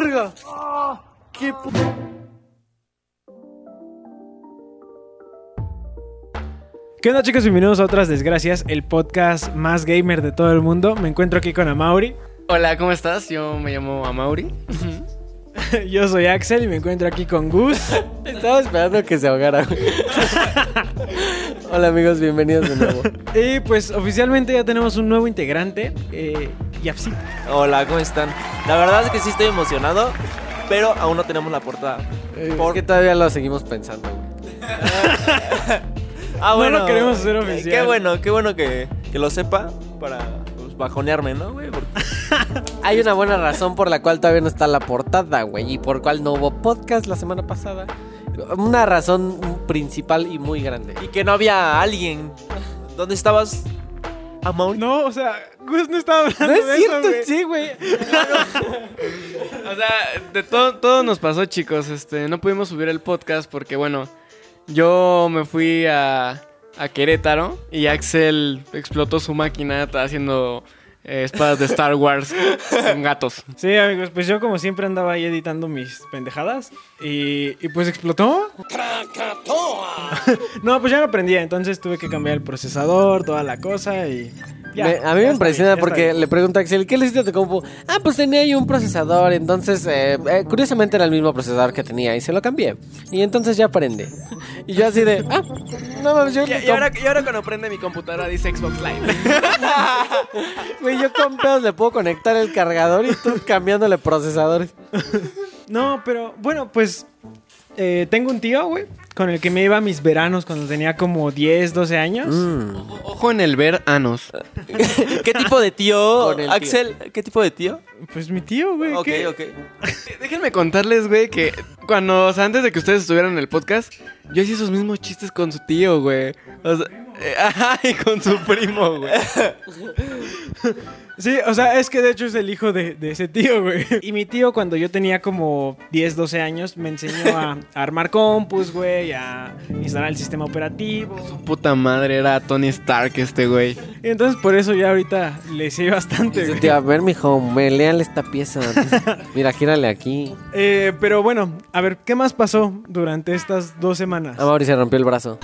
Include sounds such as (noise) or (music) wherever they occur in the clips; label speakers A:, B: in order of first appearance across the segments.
A: verga! ¡Qué ¿Qué onda chicos? Bienvenidos a Otras Desgracias, el podcast más gamer de todo el mundo. Me encuentro aquí con Amauri.
B: Hola, ¿cómo estás? Yo me llamo Amauri. (laughs)
A: Yo soy Axel y me encuentro aquí con Gus. (laughs)
C: Estaba esperando que se ahogara. güey. (laughs) Hola amigos, bienvenidos de nuevo.
A: Y pues oficialmente ya tenemos un nuevo integrante, eh, Yapsi.
D: Hola, ¿cómo están? La verdad es que sí estoy emocionado, pero aún no tenemos la portada.
C: Por que todavía lo seguimos pensando, güey. (laughs)
D: Ah,
A: No lo queremos hacer oficial.
D: Qué bueno, qué bueno que, que lo sepa para pues, bajonearme, ¿no, güey? Porque- (laughs)
C: Hay una buena razón por la cual todavía no está la portada, güey, y por cual no hubo podcast la semana pasada. Una razón principal y muy grande.
D: Y que no había alguien. ¿Dónde estabas,
A: No, o sea, Gus no estaba hablando
C: No es
A: de
C: cierto,
A: eso, güey.
C: sí, güey.
B: O sea, de todo, todo nos pasó, chicos. Este, no pudimos subir el podcast porque, bueno, yo me fui a, a Querétaro y Axel explotó su máquina está haciendo eh, espadas de Star Wars con gatos.
A: Sí, amigos, pues yo como siempre andaba ahí editando mis pendejadas y, y pues explotó. (laughs) no, pues ya no aprendía, entonces tuve que cambiar el procesador, toda la cosa y... ya,
C: Me- a mí me impresiona
A: bien,
C: porque le pregunto a Axel, ¿qué le hiciste a tu compu? Ah, pues tenía ahí un procesador, entonces, eh, eh, curiosamente era el mismo procesador que tenía y se lo cambié. Y entonces ya aprende. Y yo así de, ah, no mames, yo,
B: Y, y ahora, y ahora cuando prende mi computadora dice Xbox Live. (laughs)
C: güey, yo con pedos le puedo conectar el cargador y tú cambiándole procesadores.
A: No, pero bueno, pues eh, tengo un tío, güey, con el que me iba a mis veranos cuando tenía como 10, 12 años.
C: Mm.
B: Ojo en el ver anos. (laughs)
D: ¿Qué tipo de tío. Axel? ¿Qué tipo de tío?
A: Pues mi tío, güey.
D: Ok,
A: ¿qué?
D: ok.
B: Déjenme contarles, güey, que cuando, o sea, antes de que ustedes estuvieran en el podcast, yo hacía esos mismos chistes con su tío, güey. O sea, eh, (laughs) ajá, y con su primo, güey. (laughs)
A: Sí, o sea, es que de hecho es el hijo de, de ese tío, güey. Y mi tío, cuando yo tenía como 10, 12 años, me enseñó a, a armar compus, güey, a instalar el sistema operativo.
B: Puta madre, era Tony Stark este güey.
A: Y entonces por eso ya ahorita le sé bastante,
C: Dice,
A: güey.
C: tío, a ver, mijo, me léale esta pieza. Mira, gírale aquí.
A: Eh, pero bueno, a ver, ¿qué más pasó durante estas dos semanas?
C: A Mauri se rompió el brazo.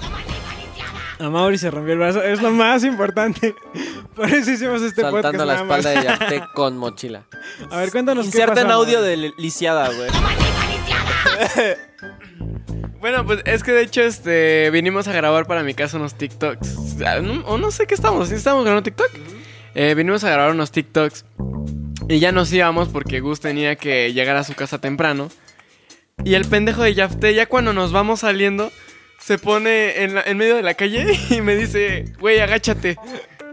A: A Mauri se rompió el brazo, es lo más importante. (laughs) Por eso hicimos este podcast.
C: saltando la
A: nada más.
C: espalda de Yafté (laughs) con mochila.
A: A ver, cuéntanos qué
D: Inserten
A: pasó,
D: audio
A: Mauri.
D: de lisiada, güey. (laughs)
B: Bueno, pues es que de hecho, este, vinimos a grabar para mi casa unos TikToks. O sea, no, o no sé qué estamos, ¿sí estamos grabando TikTok? Eh, vinimos a grabar unos TikToks y ya nos íbamos porque Gus tenía que llegar a su casa temprano. Y el pendejo de Yafté, ya cuando nos vamos saliendo, se pone en, la- en medio de la calle (laughs) y me dice, güey, agáchate,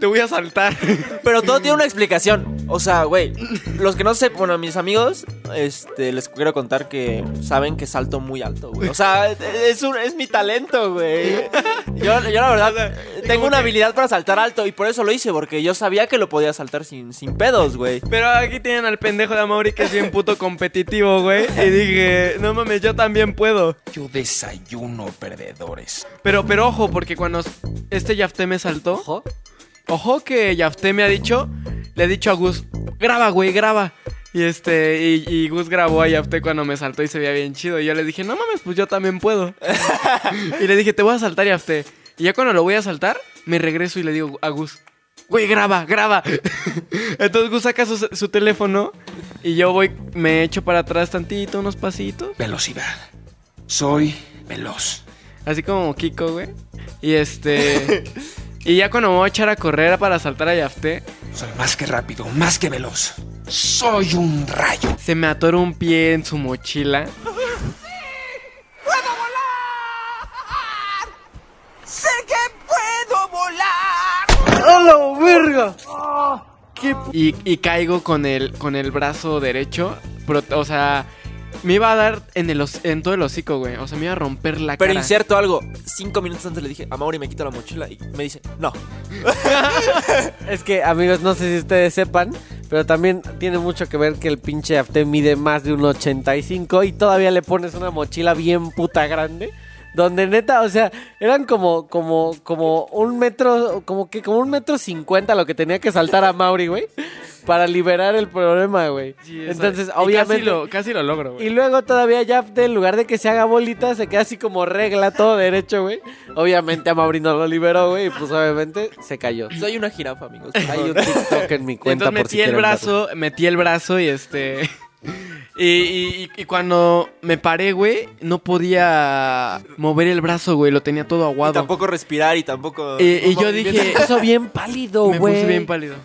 B: te voy a saltar. (laughs)
D: Pero todo tiene una explicación. O sea, güey, los que no sé, bueno, mis amigos, este, les quiero contar que saben que salto muy alto, güey. O sea, es, un, es mi talento, güey. Yo, yo la verdad tengo una habilidad para saltar alto y por eso lo hice, porque yo sabía que lo podía saltar sin, sin pedos, güey.
B: Pero aquí tienen al pendejo de Amaury que es bien puto competitivo, güey. Y dije, no mames, yo también puedo.
E: Yo desayuno perdedores.
B: Pero, pero ojo, porque cuando este Yafté me saltó,
C: Ojo.
B: Ojo que Yafté me ha dicho, le he dicho a Gus, graba, güey, graba. Y este, y, y Gus grabó a Yafté cuando me saltó y se veía bien chido. Y yo le dije, no mames, pues yo también puedo. (laughs) y le dije, te voy a saltar, Yafté. Y ya cuando lo voy a saltar, me regreso y le digo a Gus, güey, graba, graba. (laughs) Entonces Gus saca su, su teléfono y yo voy, me echo para atrás tantito, unos pasitos.
E: Velocidad. Soy veloz.
B: Así como Kiko, güey. Y este. (laughs) y ya cuando me voy a echar a correr para saltar a Yafté,
E: Soy más que rápido, más que veloz. Soy un rayo.
B: se me atora un pie en su mochila.
A: ¡A la verga! ¿Qué
B: Y, y caigo con el, con el brazo derecho. Pero, o sea, me iba a dar en, el, en todo el hocico, güey. O sea, me iba a romper la
D: Pero
B: cara.
D: inserto algo. Cinco minutos antes le dije, a Mauri me quito la mochila y me dice, no. (laughs)
C: Es que, amigos, no sé si ustedes sepan, pero también tiene mucho que ver que el pinche Afte mide más de un 85 y todavía le pones una mochila bien puta grande. Donde neta, o sea, eran como, como, como un metro, como que como un metro cincuenta lo que tenía que saltar a Mauri, güey, para liberar el problema, güey.
B: Sí,
C: Entonces,
B: y
C: obviamente.
B: Casi lo, casi lo logro, güey.
C: Y luego todavía ya en lugar de que se haga bolita, se queda así como regla todo derecho, güey. Obviamente a Mauri no lo liberó, güey, y pues obviamente se cayó.
D: Soy una jirafa, amigos.
C: Hay un TikTok en mi cuenta
B: Entonces
C: por si
B: metí el
C: verlo.
B: brazo, metí el brazo y este. Y, y- y cuando me paré, güey, no podía mover el brazo, güey. Lo tenía todo
D: Y
B: aguado.
D: tampoco respirar y tampoco.
B: Y- y yo dije-
C: puso bien pálido, (laughs)
B: me
C: güey.
B: puse bien pálido.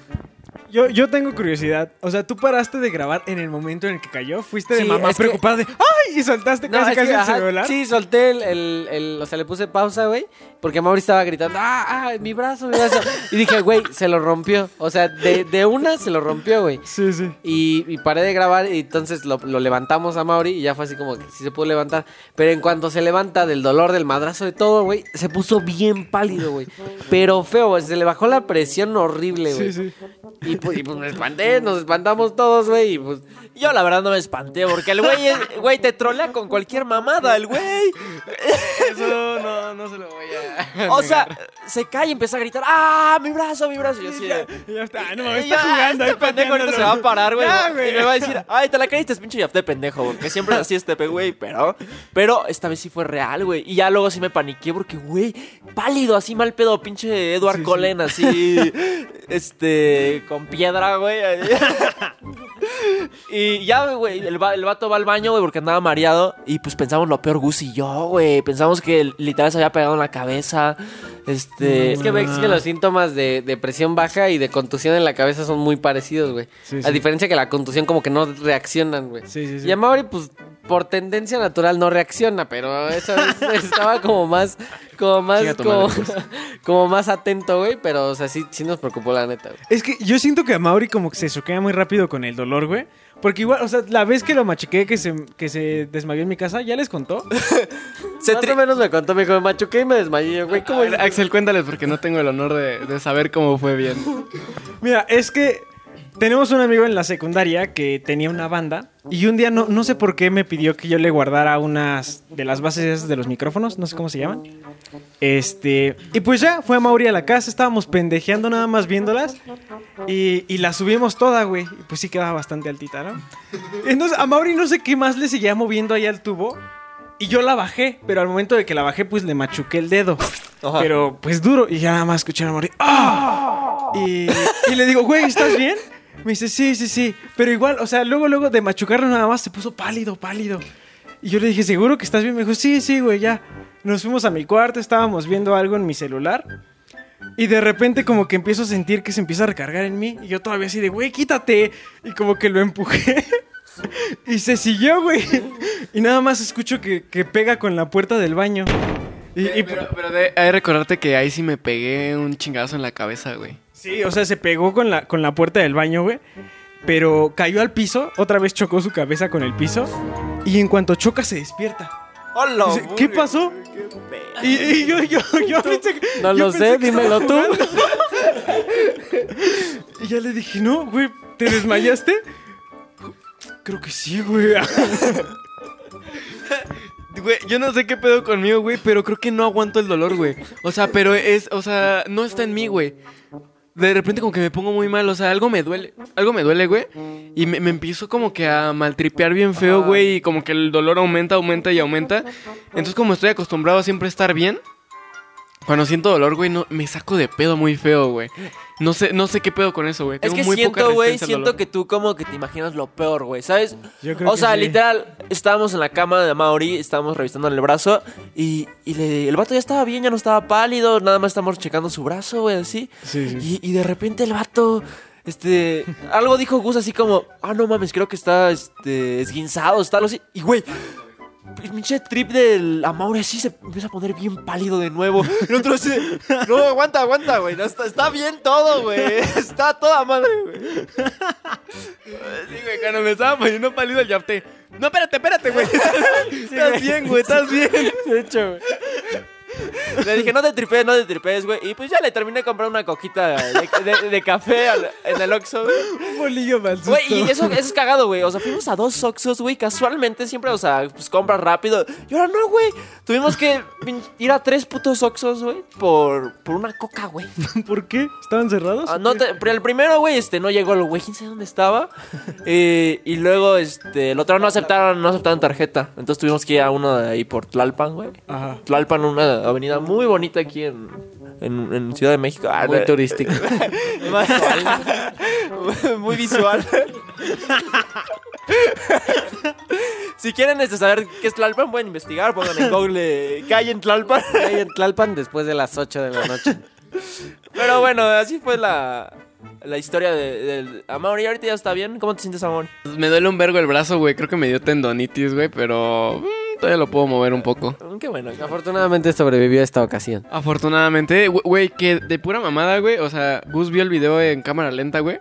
A: Yo, yo tengo curiosidad. O sea, tú paraste de grabar en el momento en el que cayó. Fuiste de
C: Sí,
A: mamá
C: es que-
A: preocupada de ¡ay! Y soltaste
C: No,
A: casi
C: es
A: casi el
C: ajá,
A: celular.
C: Sí, solté el, el, el- O sea, le puse pausa, güey. Porque Mauri estaba gritando, ¡ah, ah, mi brazo, mi brazo! Y dije, güey, se lo rompió. O sea, de, de una se lo rompió, güey.
A: Sí, sí.
C: Y, y paré de grabar y entonces lo, lo levantamos a Mauri y ya fue así como que sí se pudo levantar. Pero en cuanto se levanta del dolor, del madrazo de todo, güey, se puso bien pálido, güey. Pero feo, güey, se le bajó la presión horrible, güey.
A: Sí, sí.
C: Y, pues, (laughs) y, pues me espanté, nos espantamos todos, güey. Y pues
D: Yo la verdad no me espanté porque el güey, es- güey, te trolea con cualquier mamada, el güey.
B: Eso no, no se lo voy a. (laughs)
D: O sea, se cae y empieza a gritar, ¡ah, mi brazo, mi brazo! Y yo así de,
A: Y ya está. No, mames,
D: "Eh,
A: está
D: ya,
A: jugando. ahí
D: este pendejo ahorita
A: pateándolo".
D: se va a parar, güey. (laughs)
A: Ya,
D: Y me va a decir, ay, te la creíste, es pinche Yafté pendejo, porque siempre es así este pe, güey. Pero, pero esta vez sí fue real, güey. Y ya luego sí me paniqué porque, güey, pálido, así mal pedo, pinche Edward
A: Sí,
D: así, este, con piedra, güey. (laughs) Y ya, güey, el, va- el vato va al baño, güey, porque andaba mareado. Y pues pensamos lo peor, Gus y yo, güey. Pensamos que literal se había pegado en la cabeza. Este.
C: Es que, güey, es que los síntomas de, de presión baja y de contusión en la cabeza son muy parecidos, güey.
A: Sí,
C: A diferencia que la contusión como que no reaccionan, güey.
A: Sí, sí, sí.
C: Y a Mauri, pues, por tendencia natural no reacciona, pero esa (laughs) vez estaba como más, como más, como,
B: madre, pues. (laughs)
C: como más atento, güey. Pero, o sea, sí, sí nos preocupó la neta, güey.
A: Es que yo siento que a Mauri como que se choquea muy rápido con el dolor, güey. Porque igual, o sea, la vez que lo machuqué que se, que se desmayó en mi casa, ¿ya les contó? (laughs)
D: Se
C: más
D: tri-
C: o menos me contó, me dijo, me machuqué y me desmayé, güey.
B: A
C: ¿Cómo
B: ver,
C: es?
B: Axel, cuéntales porque no tengo el honor de, de saber cómo fue bien.
A: Mira, es que tenemos un amigo en la secundaria que tenía una banda y un día no, no sé por qué me pidió que yo le guardara unas de las bases de los micrófonos, no sé cómo se llaman. Este, y pues ya, fue a Mauri a la casa, estábamos pendejeando nada más viéndolas y, y la subimos toda, güey. Y pues sí quedaba bastante altita, ¿no? Entonces a Mauri no sé qué más le seguía moviendo ahí al tubo. Y yo la bajé, pero al momento de que la bajé, pues le machuqué el dedo.
D: Ajá.
A: Pero pues duro. Y ya nada más escuché a Mauri. ¡Ah! Y, y le digo, güey, ¿estás bien? Me dice, sí, sí, sí. Pero igual, o sea, luego, luego de machucarlo nada más se puso pálido, pálido. Y yo le dije, ¿seguro que estás bien? Me dijo, sí, sí, güey, ya. Nos fuimos a mi cuarto, estábamos viendo algo en mi celular. Y de repente como que empiezo a sentir que se empieza a recargar en mí. Y yo todavía así de, güey, quítate. Y como que lo empujé. (laughs) y se siguió, güey. Y nada más escucho que, que pega con la puerta del baño. Y, y-
B: Pero, pero de, hay que recordarte que ahí sí me pegué un chingazo en la cabeza, güey.
A: Sí, o sea, se pegó con la, con la puerta del baño, güey. Pero cayó al piso, otra vez chocó su cabeza con el piso. Y en cuanto choca se despierta.
D: ¡Hola!
A: Dice, ¿Qué pasó?
D: Qué
A: Y, y yo, yo, yo pensé
C: No
A: yo
C: lo
A: pensé
C: sé,
A: que
C: dímelo tú.
A: Y ya le dije, no, güey, ¿te desmayaste? Creo que sí, güey. (laughs)
B: Güey, yo no sé qué pedo conmigo, güey, pero creo que no aguanto el dolor, güey. O sea, pero es, o sea, no está en mí, güey. De repente como que me pongo muy mal, o sea, algo me duele, algo me duele, güey. Y me, me empiezo como que a maltripear bien feo, güey, y como que el dolor aumenta, aumenta y aumenta. Entonces como estoy acostumbrado a siempre estar bien, cuando siento dolor, güey, no, me saco de pedo muy feo, güey. No sé, no sé qué pedo con eso, güey.
D: Es
B: Tengo
D: que
B: muy
D: siento, güey, siento que tú como que te imaginas lo peor, güey, ¿sabes?
A: Yo creo
D: O
A: que
D: sea,
A: sí.
D: literal, estábamos en la cama de Mauri, estábamos revisando el brazo y, y le- el vato ya estaba bien, ya no estaba pálido, nada más estamos checando su brazo, güey, así.
A: Sí, sí.
D: Y, y de repente el vato, este, algo dijo Gus así como, ah, no mames, creo que está, este, esguinzado, está algo así. Y, güey, pinche trip del Amaure así se empieza a poner bien pálido de nuevo. No, aguanta, aguanta, güey, no, está, está bien todo, güey, está toda madre, güey.
B: Sí, güey, cuando me estaba poniendo pálido el yapte. No, espérate, espérate, güey. estás bien, güey, estás bien.
C: De hecho, güey.
D: Le dije, no te tripees, no te tripees, güey. Y pues ya le terminé comprando una coquita de, de- de café al- en el Oxxo, güey.
A: Un bolillo mal
D: Güey, y eso, eso es cagado, güey. O sea, fuimos a dos Oxxos, güey. Casualmente, siempre, o sea, pues compras rápido. Y ahora no, güey. Tuvimos que ir a tres putos Oxxos, güey, por, por una coca, güey. (laughs)
A: ¿Por qué? ¿Estaban cerrados?
D: Ah, no te- pero el primero, güey, este, no llegó el güey, quién sabe dónde estaba. (laughs) Eh, y luego, este, el otro no aceptaron, no aceptaron tarjeta. Entonces tuvimos que ir a uno de ahí por Tlalpan, güey.
A: Ajá.
D: Tlalpan, una avenida muy bonita aquí en, en, en Ciudad de México. Ah,
C: Muy turístico. (laughs)
D: muy visual. si quieren este, saber qué es Tlalpan, pueden investigar. Pongan en Google calle en Tlalpan.
C: Ahí en Tlalpan después de las 8 de la noche.
D: Pero bueno, así fue la, la historia de, del Amaury. Ahorita ya está bien. ¿Cómo te sientes, Amaury?
B: Me duele un vergo el brazo, güey. Creo que me dio tendonitis, güey, pero mm, todavía lo puedo mover un poco.
D: Mm, Qué bueno.
C: Afortunadamente sobrevivió a esta ocasión.
B: Afortunadamente, güey, que de pura mamada, güey. O sea, Gus vio el video en cámara lenta, güey.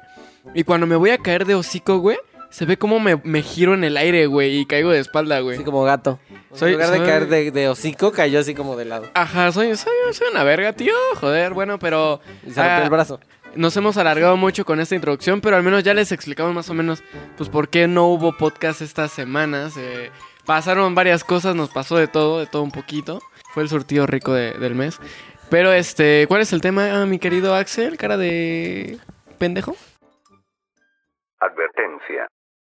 B: Y cuando me voy a caer de hocico, güey, se ve como me, me giro en el aire, güey, y caigo de espalda, güey.
C: Así como gato.
B: Soy-
C: en lugar de caer de, de hocico, cayó así como de lado.
B: Ajá, soy, soy, soy una verga, tío. Joder, bueno, pero.
C: Y se
B: ah,
C: el brazo.
B: Nos hemos alargado mucho con esta introducción, pero al menos ya les explicamos más o menos, pues, por qué no hubo podcast estas semanas. Eh, pasaron varias cosas, nos pasó de todo, de todo un poquito. Fue el surtido rico de- del mes. Pero, este, ¿cuál es el tema, ah, mi querido Axel? Cara de pendejo.
F: Advertencia.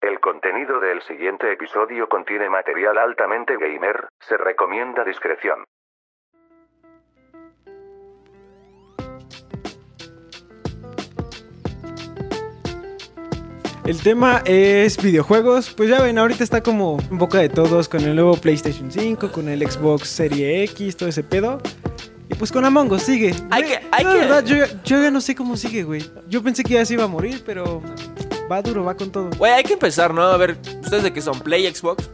F: El contenido del siguiente episodio contiene material altamente gamer, se recomienda discreción.
A: El tema es videojuegos. Pues ya ven, ahorita está como en boca de todos con el nuevo PlayStation 5, con el Xbox Serie X, todo ese pedo. Y pues con Among Us sigue.
D: Hay que- hay
A: la
D: que-
A: verdad, yo, ya- yo ya no sé cómo sigue, güey. Yo pensé que ya se iba a morir, pero va duro, va con todo.
D: Güey, hay que empezar, ¿no? A ver, ¿ustedes de qué son? ¿Play, Xbox?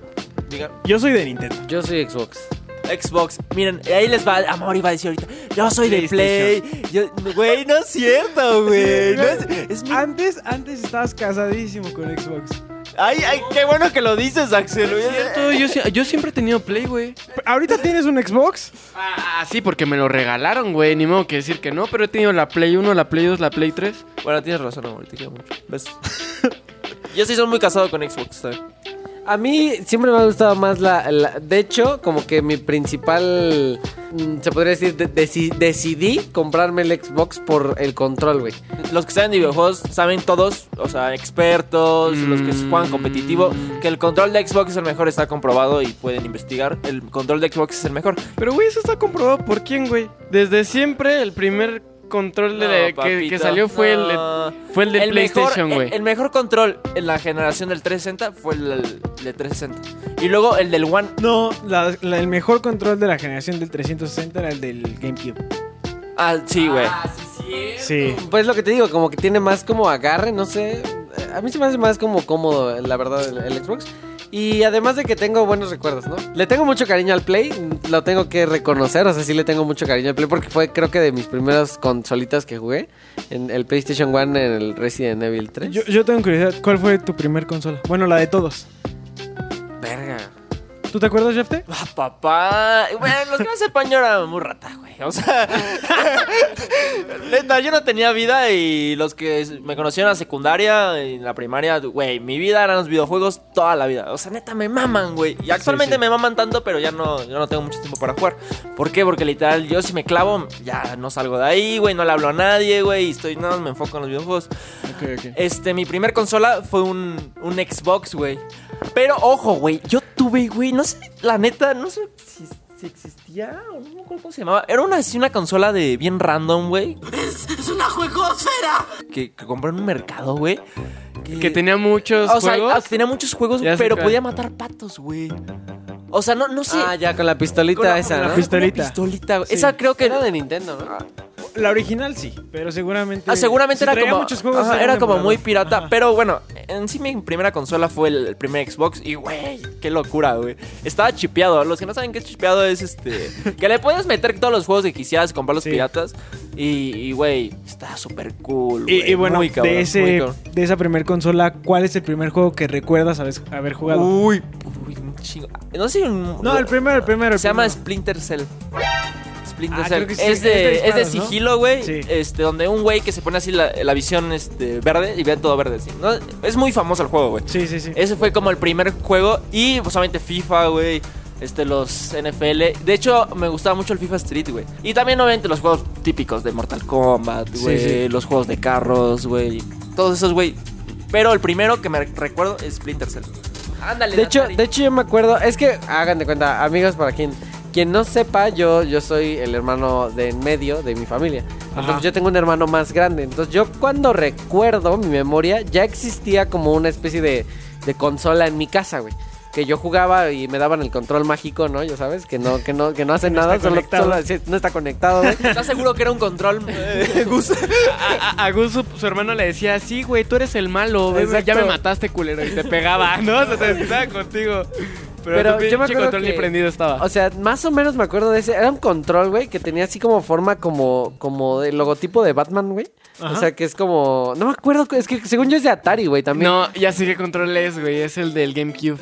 D: Digan.
A: Yo soy de Nintendo.
C: Yo soy Xbox.
D: Xbox. Miren, ahí les va. Amor iba a decir ahorita. Yo soy de Play. Yo- Güey, no es cierto, güey. No es, es mi-
A: Antes, antes estabas casadísimo con Xbox.
D: Ay, ay, qué bueno que lo dices, Axel. güey.
B: Cierto, yo, si- yo siempre he tenido Play, güey.
A: ¿Ahorita tienes un Xbox?
B: Ah, sí, porque me lo regalaron, güey. Ni modo que decir que no, pero he tenido la Play 1, la Play 2, la Play 3.
D: Bueno, tienes razón, amor. Te quiero mucho. ¿Ves? (laughs) Yo sí soy muy casado con Xbox. ¿sabes?
C: A mí siempre me ha gustado más la, la- De hecho, como que mi principal... mm, Se podría decir, de- deci- decidí comprarme el Xbox por el control, güey.
D: Los que saben de videojuegos saben todos, o sea, expertos, los que
B: Mm.
D: juegan competitivo, que el control de Xbox es el mejor, está comprobado y pueden investigar. El control de Xbox es el mejor.
B: Pero, güey, eso está comprobado por quién, güey. Desde siempre, el primer control de
D: No,
B: que- que,
D: papito,
B: salió fue el,
D: no.
B: fue el de
D: mejor,
B: PlayStation,
D: el,
B: güey.
D: el mejor control en la generación del 360 fue el, el de 360. Y luego el del One.
A: No, la- la- el mejor control de la generación del 360 era el del GameCube.
D: Ah, sí, güey.
A: Sí.
C: Pues lo que te digo, como que tiene más como agarre, no sé. A mí se me hace más como cómodo, la verdad, el, el Xbox. Y además de que tengo buenos recuerdos, ¿no? Le tengo mucho cariño al Play, lo tengo que reconocer, o sea, sí le tengo mucho cariño al Play porque fue creo que de mis primeras consolitas que jugué en el PlayStation 1 en el Resident Evil 3.
A: Yo, yo tengo curiosidad, ¿cuál fue tu primer consola? Bueno, la de todos.
C: Verga.
A: ¿Tú te acuerdas, Jefte?
D: Ah, papá. Bueno, los que no sepan, yo era muy rata, güey. O sea, (laughs) neta, yo no tenía vida y los que me conocieron en la secundaria, en la primaria, güey, mi vida eran los videojuegos toda la vida. O sea, neta, me maman, güey. Y actualmente
A: sí.
D: me maman tanto, pero ya no, yo no tengo mucho tiempo para jugar. ¿Por qué? Porque literal, yo si me clavo, ya no salgo de ahí, güey, no le hablo a nadie, güey, y estoy, no, me enfoco en los videojuegos.
A: Ok, ok.
D: Este, mi primer consola fue un, un Xbox, güey. Pero ojo, güey, yo tuve, güey, no sé, la neta, no sé si, si existía o no me acuerdo cómo se llamaba. Era una, así, una consola de bien random, güey. Es, una juegosfera. Que, que compré en un mercado, güey.
B: Que tenía muchos
D: o sea,
B: juegos.
D: ah, tenía muchos juegos,
B: Ya
D: pero podía matar patos, güey. O sea, no, no sé.
C: Ah, ya, con la pistolita
D: Con la-
C: esa,
D: con la
C: ¿no?
A: pistolita.
D: Una pistolita.
A: Sí.
D: Esa creo que
C: Era de Nintendo, ¿no?
A: La original sí, pero seguramente.
D: Ah, seguramente
A: si
D: era como,
A: muchos juegos.
D: ajá,
A: era
D: como muy pirata. Pero bueno, en sí mi primera consola fue el, el primer Xbox. Y güey, qué locura, güey. Estaba chipeado. Los que no saben qué es chipeado es este. (laughs) que le puedes meter todos los juegos que quisieras, comprar los
A: Sí.
D: piratas. Y, güey, está súper cool.
A: Y, bueno,
D: muy cabrón,
A: de,
D: muy
A: ese,
D: cabrón.
A: de esa primer consola, ¿cuál es el primer juego que recuerdas haber, jugado?
D: Uy, uy, chingo. No sé. un-
A: no, el primero, el primero. el
D: Se llama. Splinter Cell. Splinter
A: Ah,
D: Cell.
A: sí,
D: es,
A: es de
D: es de sigilo, güey.
A: Sí.
D: Este, donde un güey que se pone así la, la visión este, verde y ve todo verde. así, ¿no? Es muy famoso el juego, güey.
A: Sí, sí, sí.
D: Ese fue como el primer juego. Y pues obviamente FIFA, güey. Este, los NFL. De hecho, me gustaba mucho el FIFA Street, güey. Y también, obviamente, los juegos típicos de Mortal Kombat,
A: Sí,
D: güey.
A: sí.
D: Los juegos de carros, güey. Todos esos, güey. Pero el primero que me recuerdo es Splinter Cell. Ándale,
C: De hecho, de hecho yo me acuerdo, es que hagan de cuenta, amigos, para quien quien no sepa, yo yo soy el hermano de en medio de mi familia. Entonces
A: Ajá.
C: yo tengo un hermano más grande. Entonces yo cuando recuerdo mi memoria ya existía como una especie de, de consola en mi casa, güey. Que yo jugaba y me daban el control mágico, ¿no? Ya sabes, que no, que no, que no hace (laughs)
A: no
C: nada, solo,
A: conectado.
C: solo- sí, no está conectado, güey.
D: ¿Estás seguro que era un control, (laughs) eh, Gus? (laughs)
B: A, a- a Gus, su, su hermano le decía, sí, güey, tú eres el malo,
C: Exacto.
B: ya me mataste, culero, y te pegaba, ¿no? Se te desquitaba contigo. Pero,
C: Pero
B: tu
C: yo me
B: pinche
C: acuerdo
B: control
C: que-
B: ni prendido estaba.
C: O sea, más o menos me acuerdo de ese. Era un control, güey, que tenía así como forma como, como de logotipo de Batman, güey. O sea, que es como... No me acuerdo, es que según yo es de Atari, güey, también.
B: no, ya sé qué control es, güey, es el del GameCube.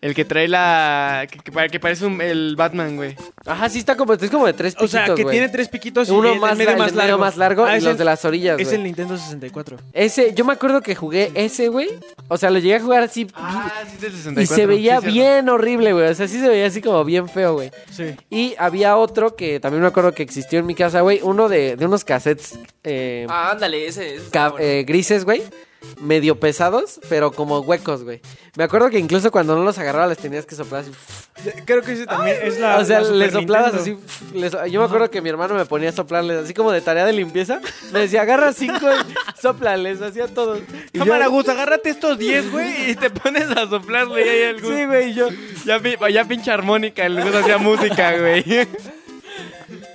B: El que trae la... que, que que parece un- el Batman, güey.
C: Ajá, sí está como, es como de tres
A: O sea,
C: piquitos,
A: que
C: güey.
A: tiene tres piquitos y
C: Uno
A: el
C: más,
A: medio más
C: el
A: largo.
C: más largo
A: Ah,
C: y los
A: el-
C: de las orillas,
A: Es
C: güey.
A: el Nintendo 64.
C: Ese, yo me acuerdo que jugué ese, güey. O sea, lo llegué a jugar así
B: Ah, sí, es del
C: y
B: 64.
C: se veía
B: Sí, cierto.
C: bien horrible, güey. O sea, sí se veía así como bien feo, güey.
A: Sí.
C: Y había otro que también me acuerdo que existió en mi casa, güey. Uno de, de unos cassettes eh,
D: Ah, ándale, ese es.
C: eh, grises, güey. Medio pesados, pero como huecos, güey. Me acuerdo que incluso cuando no los agarraba les tenías que soplar así.
A: Creo que ese también es la.
C: o sea, le soplabas
A: Nintendo.
C: así. yo me acuerdo que mi hermano me ponía a soplarles, así como de tarea de limpieza. Me decía, agarra cinco y soplales, hacía todo. Y yo-
B: Cámara, Gus, agárrate estos 10, güey, y te pones a soplarle y ahí el Gus.
C: Sí, güey, y yo.
B: Ya, ya pinche armónica, el Gus hacía música, güey.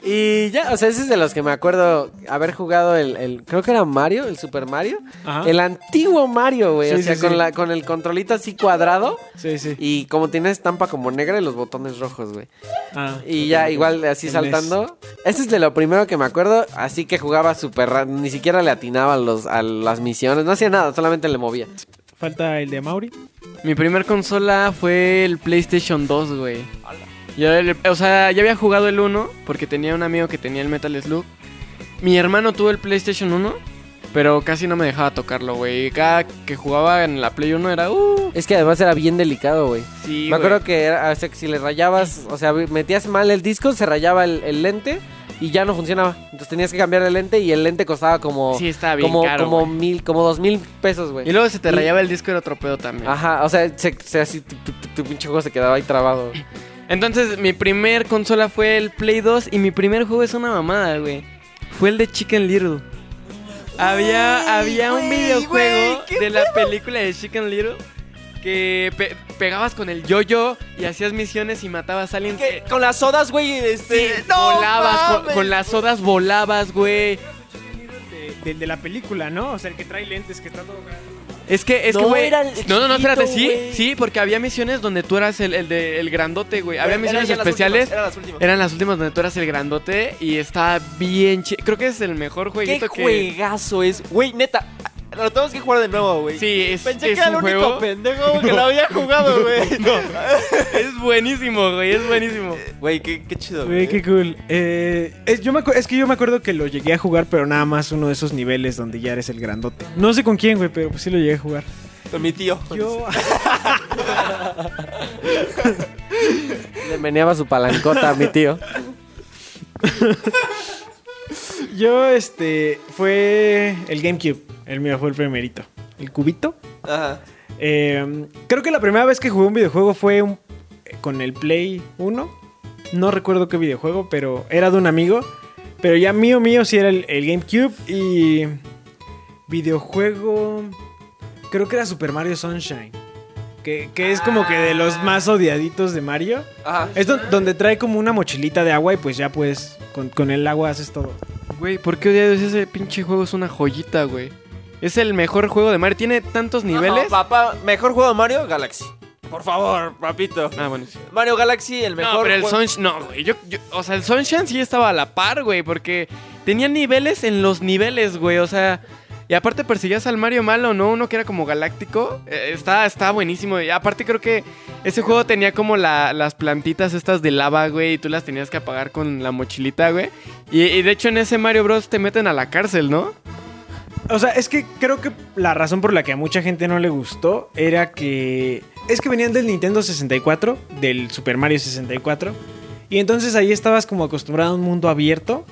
C: Y ya, o sea, ese es de los que me acuerdo haber jugado el, el- creo que era Mario, el Super Mario.
A: Ajá.
C: El antiguo Mario, güey.
A: Sí,
C: o sea,
A: sí,
C: con,
A: sí.
C: La, con el controlito así cuadrado.
A: Sí, sí.
C: Y como tiene estampa como negra y los botones rojos, güey.
A: Ah.
C: Y ya, igual así saltando. Este es de lo primero que me acuerdo. Así que jugaba súper Ni siquiera le atinaba a, los, a las misiones. No hacía nada, solamente le movía.
A: Falta el de Mauri.
B: Mi primer consola fue el PlayStation 2, güey. Yo, el- o sea, ya había jugado el 1 porque tenía un amigo que tenía el Metal Slug. Mi hermano tuvo el PlayStation 1, pero casi no me dejaba tocarlo, güey. Cada que jugaba en la Play 1 era, uh,
C: Es que además era bien delicado, güey.
B: sí,
C: me acuerdo que era, o sea, que si le rayabas, o sea, metías mal el disco, se rayaba el, el lente y ya no funcionaba. Entonces tenías que cambiar el lente y el lente costaba como,
B: Sí, estaba bien
C: como,
B: caro,
C: como
B: güey.
C: mil, como dos mil pesos, güey.
B: Y luego se te
C: Y-
B: rayaba el disco, era otro pedo también.
C: Ajá, o sea, se, se así, tu pinche juego se quedaba ahí trabado. (laughs)
B: Entonces, mi primer consola fue el Play 2 y mi primer juego es una mamada, güey. Fue el de Chicken Little. Había, había un videojuego de la película de Chicken Little que pe- pegabas con el yo-yo y hacías misiones y matabas a alguien.
D: Que Con las sodas, güey,
B: Sí,
D: este... ¡No
B: volabas, con,
D: mames!
B: con las sodas volabas, güey.
A: De- Del de la película, ¿no? O sea, el que trae lentes, que está todo.
B: Es que, es
D: No,
B: que, güey. No, no, no, espérate, sí, sí, porque había misiones donde tú eras el, el de, el grandote, güey. Había
D: Eran
B: misiones
D: las
B: especiales.
D: últimas, eran las últimas.
B: Eran las últimas donde tú eras el grandote y estaba bien chido. Creo que es el mejor
D: ¿Qué
B: jueguito que.
D: juegazo es? Güey, neta, lo tenemos que jugar de nuevo, güey.
B: Sí, es,
D: Pensé
B: es
D: que era el
B: un
D: único
B: juego.
D: pendejo (laughs) que lo había jugado, güey. (laughs)
B: Es buenísimo, güey, es buenísimo.
D: Güey, qué, qué chido,
A: Güey, qué cool. Eh, es, yo me acu- es que yo me acuerdo que lo llegué a jugar, pero nada más uno de esos niveles donde ya eres el grandote. No sé con quién, güey, pero pues sí lo llegué a jugar.
D: Con mi tío.
A: Yo. (laughs)
C: Le meneaba su palancota a mi tío.
A: Yo, este. Fue el GameCube. El mío fue el primerito. El cubito.
D: Ajá.
A: Eh, creo que la primera vez que jugué un videojuego fue un- con el Play 1. No recuerdo qué videojuego, pero era de un amigo. Pero ya mío, mío, sí era el, el GameCube. Y. Videojuego. Creo que era Super Mario Sunshine. Que, que es como que de los más odiaditos de Mario.
D: Ajá.
A: Es do- donde trae como una mochilita de agua y pues ya pues con, con el agua haces todo.
B: Güey, ¿por qué odias ese pinche juego? Es una joyita, güey. Es el mejor juego de Mario. Tiene tantos niveles.
D: No, papá, mejor juego de Mario, Galaxy. Por favor, papito.
B: Ah, bueno, sí.
D: Mario Galaxy, el mejor
B: No, pero el Sunshine. No, güey. Yo, yo- o sea, el Sunshine sí estaba a la par, güey. Porque tenía niveles en los niveles, güey. O sea, Y aparte perseguías al Mario malo, ¿no? Uno que era como galáctico. Eh, está, está buenísimo. Y aparte creo que ese juego tenía como la- las plantitas estas de lava, güey. Y tú las tenías que apagar con la mochilita, güey. Y, y de hecho en ese Mario Bros. te meten a la cárcel, ¿no?
A: O sea, es que creo que la razón por la que a mucha gente no le gustó era que. Es que venían del Nintendo 64, del Super Mario 64. Y entonces ahí estabas como acostumbrado a un mundo abierto.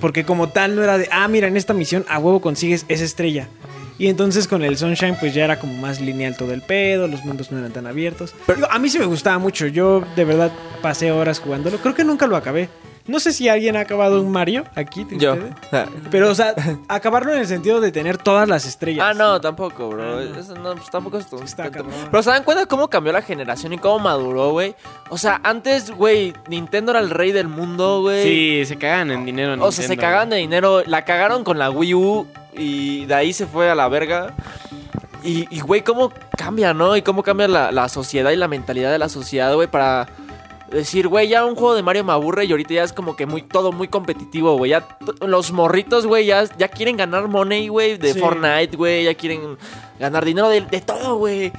A: Porque como tal no era de, ah, mira, en esta misión a huevo consigues esa estrella. Y entonces con el Sunshine pues ya era como más lineal todo el pedo, los mundos no eran tan abiertos. Digo, a mí sí me gustaba mucho, yo de verdad pasé horas jugándolo. Creo que nunca lo acabé. No sé si alguien ha acabado un Mario aquí. ¿de
D: Yo.
A: ustedes? Pero, o sea, acabarlo en el sentido de tener todas las estrellas.
D: Ah, no, tampoco, bro.
A: Ah, no.
D: Eso no, pues tampoco es tonto.
A: Está cabrón.
D: Pero se dan cuenta cómo cambió la generación y cómo maduró, güey. O sea, antes, güey, Nintendo era el rey del mundo, güey.
B: Sí, se cagan en dinero.
D: O sea, se
B: Nintendo,
D: cagaban de dinero. La cagaron con la Wii U y de ahí se fue a la verga. Y, y, güey, cómo cambia, ¿no? Y cómo cambia la, la sociedad y la mentalidad de la sociedad, güey, para decir, güey, ya un juego de Mario me aburre y ahorita ya es como que muy todo muy competitivo, güey. Ya los morritos, güey, ya, ya quieren ganar money, güey, de
A: Sí.
D: Fortnite, güey. Ya quieren ganar dinero de, de todo, güey.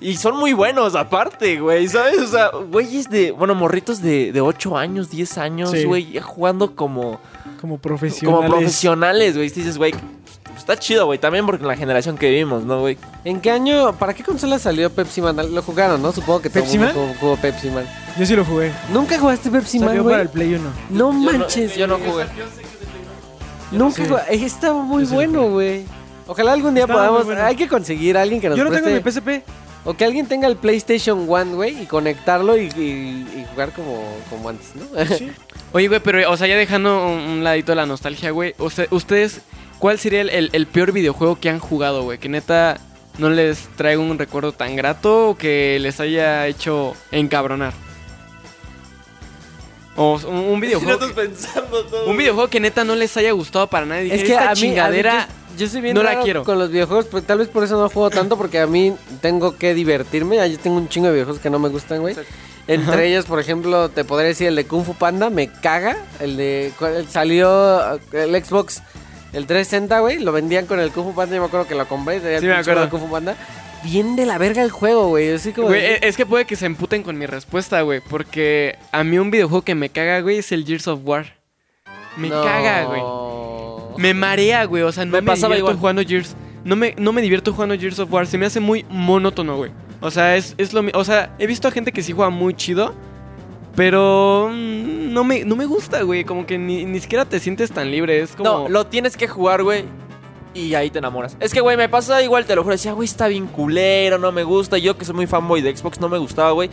D: Y son muy buenos aparte, güey, ¿sabes? O sea, güeyes de, bueno, morritos de, de 8 años, 10 años,
A: Sí.
D: güey, ya jugando como,
A: Como profesionales.
D: como profesionales, güey. Dices, güey, está chido, güey, también porque la generación que vivimos, ¿no, güey?
C: ¿En qué año, para qué consola salió Pepsi Man? Lo jugaron, ¿no? Supongo que todo el
A: ¿Pepsi
C: mundo
A: Man?
C: jugó, jugó Pepsi Man.
A: Yo sí lo jugué.
C: ¿Nunca jugaste Pepsi Man,
A: Salió
C: güey?
A: para el Play 1.
C: No
D: Yo no-
C: manches.
D: Yo no, jugué.
C: Nunca
A: Sí.
C: jugué. Estaba muy
A: Yo sí lo
C: bueno, güey. Ojalá algún día
A: Estaba muy
C: podamos.
A: bueno.
C: Hay que conseguir a alguien que nos
A: Yo lo tengo en mi PSP.
C: O que alguien tenga el PlayStation One, güey, y conectarlo y, y- y jugar como, como antes, ¿no?
A: Sí. (laughs)
B: Oye, güey, pero, o sea, ya dejando un, un ladito de la nostalgia, güey. usted- ustedes, ¿cuál sería el, el- el peor videojuego que han jugado, güey? Que neta no les traiga un recuerdo tan grato o que les haya hecho encabronar. O un, un videojuego. que-
D: pensando todo.
B: un videojuego que neta no les haya gustado para nadie.
C: es que
B: esta
C: a mí, a mí
B: chingadera.
C: yo, yo soy bien
B: no la
C: raro
B: quiero.
C: con los videojuegos, pues tal vez por eso no juego tanto, porque a mí tengo que divertirme. Yo tengo un chingo de videojuegos que no me gustan, güey. Entre ellos, por ejemplo, te podría decir el de Kung Fu Panda, me caga. El de. Salió el Xbox, el 360, güey. Lo vendían con el Kung Fu Panda, yo me acuerdo que lo compré. el
B: Sí, me
C: pinche
B: acuerdo.
C: Kung Fu Panda. Bien de la verga el juego, güey. Así como.
B: Güey,
C: de-
B: e- es que puede que se emputen con mi respuesta, güey. Porque a mí un videojuego que me caga, güey, es el Gears of War. Me
C: No.
B: caga, güey. Me marea, güey. O sea, no
D: Me
B: me,
D: pasaba
B: divierto
D: igual.
B: jugando Gears. No me, no me divierto jugando Gears of War. Se me hace muy monótono, güey. O sea, es, es lo O sea, he visto a gente que sí juega muy chido. Pero mm, no me, no me gusta, güey. Como que ni, ni siquiera te sientes tan libre. Es como.
D: No, lo tienes que jugar, güey. Y ahí te enamoras. Es que, güey, me pasa igual, te lo juro. Decía, güey, está bien culero, no me gusta. Yo que soy muy fanboy de Xbox, no me gustaba, güey.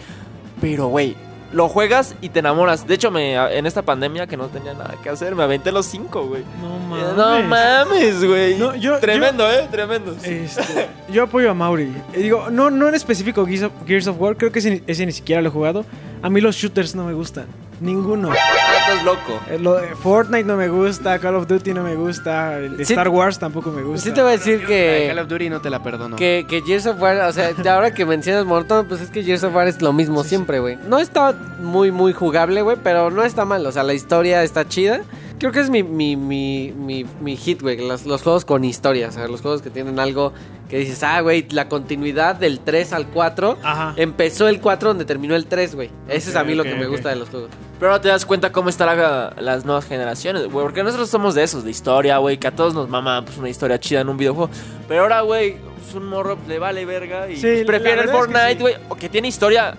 D: Pero, güey, lo juegas y te enamoras. De hecho, me, en esta pandemia que no tenía nada que hacer, me aventé los cinco, güey.
A: No
D: No
A: mames.
D: mames, güey.
A: No, yo-
D: Tremendo, eh, tremendo.
A: Este, yo apoyo a Mauri. Eh, digo, no, no en específico Gears of, Gears of War, creo que ese, ese ni siquiera lo he jugado. A mí los shooters no me gustan. Ninguno.
D: Ah, estás loco.
A: Eh, lo de Fortnite no me gusta, Call of Duty no me gusta, el de
C: Sí-
A: Star Wars tampoco me gusta.
C: Sí te voy a decir que...
B: Call of Duty no te la perdono.
C: Que, que Gears of War, o sea, de ahora que mencionas Morton, pues es que Gears of War es lo mismo siempre, güey. No está muy, muy jugable, güey, pero no está mal. O sea, la historia está chida. Creo que es mi, mi, mi, mi, mi hit, güey. Los, los juegos con historia, o sea, los juegos que tienen algo que dices, ah, güey, la continuidad del 3 al 4.
A: Ajá.
C: Empezó el 4 donde terminó el 3, güey. Ese es a mí lo que me gusta de los juegos.
D: Pero ahora te das cuenta cómo están la- las nuevas generaciones, güey. Porque nosotros somos de esos, de historia, güey. Que a todos nos mama pues, una historia chida en un videojuego. Pero ahora, güey, pues, un morro le vale verga y
A: Sí,
D: pues, prefiere el
A: es que
D: Fortnite,
A: sí.
D: güey. O que tiene historia.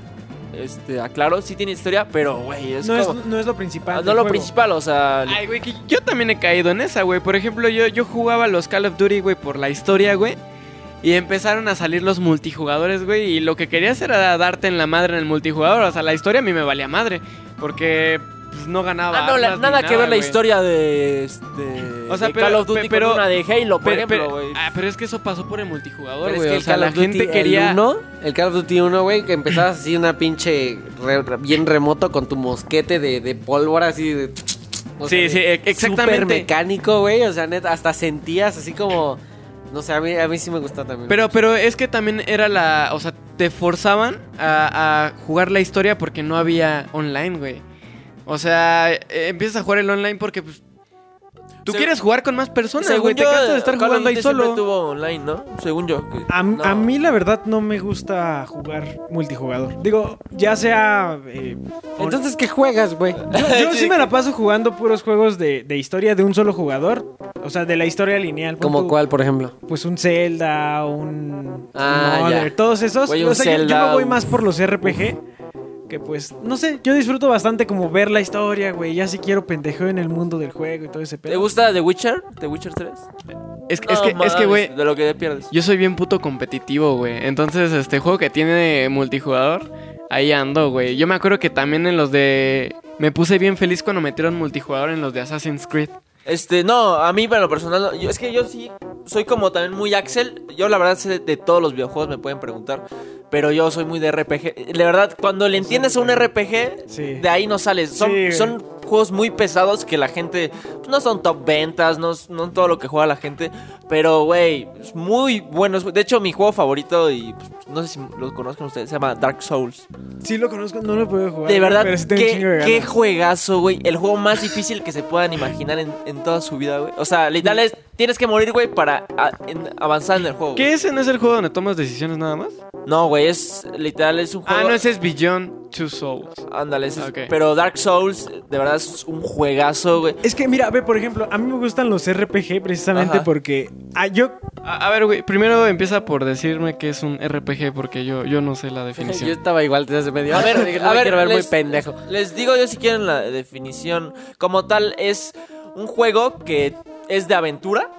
D: Este, aclaro, sí tiene historia, pero, güey, es
A: no,
D: como...
A: es, no es lo principal.
D: Ah,
A: del
D: no lo
A: juego.
D: principal, o sea...
B: Ay, güey, que yo también he caído en esa, güey. Por ejemplo, yo, yo jugaba los Call of Duty, güey, por la historia, güey. Y empezaron a salir los multijugadores, güey. Y lo que querías era darte en la madre en el multijugador. O sea, la historia a mí me valía madre. Porque pues, no ganaba.
D: Ah, no, la-
B: ni
D: nada que ver la
B: güey.
D: historia de, este,
B: O sea,
D: de
B: pero-
D: Call of Duty
B: pe- pero-
D: con una de Halo, por
B: Pero,
D: ejemplo, güey.
B: ah, pero es que eso pasó por el multijugador,
C: Pero es
B: güey.
C: que
B: O
C: el
B: sea,
C: Call
B: la
C: Duty,
B: gente quería.
C: El, 1, el Call of Duty 1, güey, que empezabas así una pinche re- re- bien remoto con tu mosquete de, de pólvora así de... o
B: Sí, sí, e- exactamente.
C: Súper mecánico, güey. O sea, neta, hasta sentías así como... No sé, a mí, a mí sí me gusta también.
B: Pero, pero es que también era la. O sea, te forzaban a, a jugar la historia porque no había online, güey. O sea, eh, empiezas a jugar el online porque, pues. Tú quieres jugar con más personas, güey. Te
D: yo,
B: cansas de estar
D: Call of
B: jugando ahí
D: siempre
B: solo.
D: tuvo online, ¿no? Según yo. que-
A: A,
D: no.
A: a mí la verdad no me gusta jugar multijugador. Digo, ya sea... eh, on-
C: Entonces, ¿qué juegas, güey? (laughs)
A: yo, yo (laughs) sí me la paso jugando puros juegos de, de historia de un solo jugador. O sea, de la historia lineal. Pon
C: ¿Como
A: tú,
C: cuál, por ejemplo?
A: Pues un Zelda, un...
C: Ah,
A: un Mother,
C: ya.
A: Todos esos.
D: Güey,
A: o sea, yo- yo,
D: Zelda,
A: me voy
D: un-
A: más por los RPG. Que pues, no sé, yo disfruto bastante como ver la historia, güey. Ya si quiero pendejeo en el mundo del juego y todo ese
D: ¿Te
A: pedo.
D: gusta The Witcher? ¿The Witcher 3?
B: Es, que- es que, es que, güey,
D: De lo que te pierdes.
B: yo soy bien puto competitivo, güey. Entonces, este juego que tiene multijugador, ahí ando, güey. Yo me acuerdo que también en los de... Me puse bien feliz cuando metieron multijugador en los de Assassin's Creed.
D: Este, no, a mí, para lo personal, yo- es que yo sí soy como también muy Axel. Yo, la verdad, sé de, todos los videojuegos, me pueden preguntar. Pero yo soy muy de RPG. La verdad, cuando le entiendes a un RPG,
A: Sí.
D: de ahí no sales. Son,
A: Sí,
D: son juegos muy pesados que la gente. pues, no son top ventas, no, no todo lo que juega la gente. Pero, güey, es muy buenos. De hecho, mi juego favorito, y pues, no sé si lo conozcan ustedes, se llama Dark Souls.
A: Sí lo conozco, no lo puedo jugar.
D: De verdad,
A: pero sí de
D: qué, qué juegazo, güey. El juego más difícil que se puedan imaginar en, en toda su vida, güey. O sea, literal es, tienes que morir, güey, para a- en- avanzar en el juego. güey.
B: ¿Qué ese no es el juego donde tomas decisiones nada más?
D: No, güey, es literal, es un juego.
B: Ah, no, ese es Beyond Two Souls.
D: Ándale, ese es-
B: Ok.
D: Pero Dark Souls, de verdad, es un juegazo, güey.
A: Es que mira, ve, por ejemplo, a mí me gustan los RPG precisamente
D: Ajá.
A: porque ah, yo
B: A, a ver, güey, primero empieza por decirme que es un RPG porque yo, yo no sé la (laughs)
C: Yo
B: definición.
C: estaba igual desde hace medio
D: A ver, (laughs)
C: no
D: a
C: me
D: ver,
C: quiero ver muy
D: les-
C: pendejo.
D: Les digo yo si quieren la definición. Como tal, es un juego que es de aventura.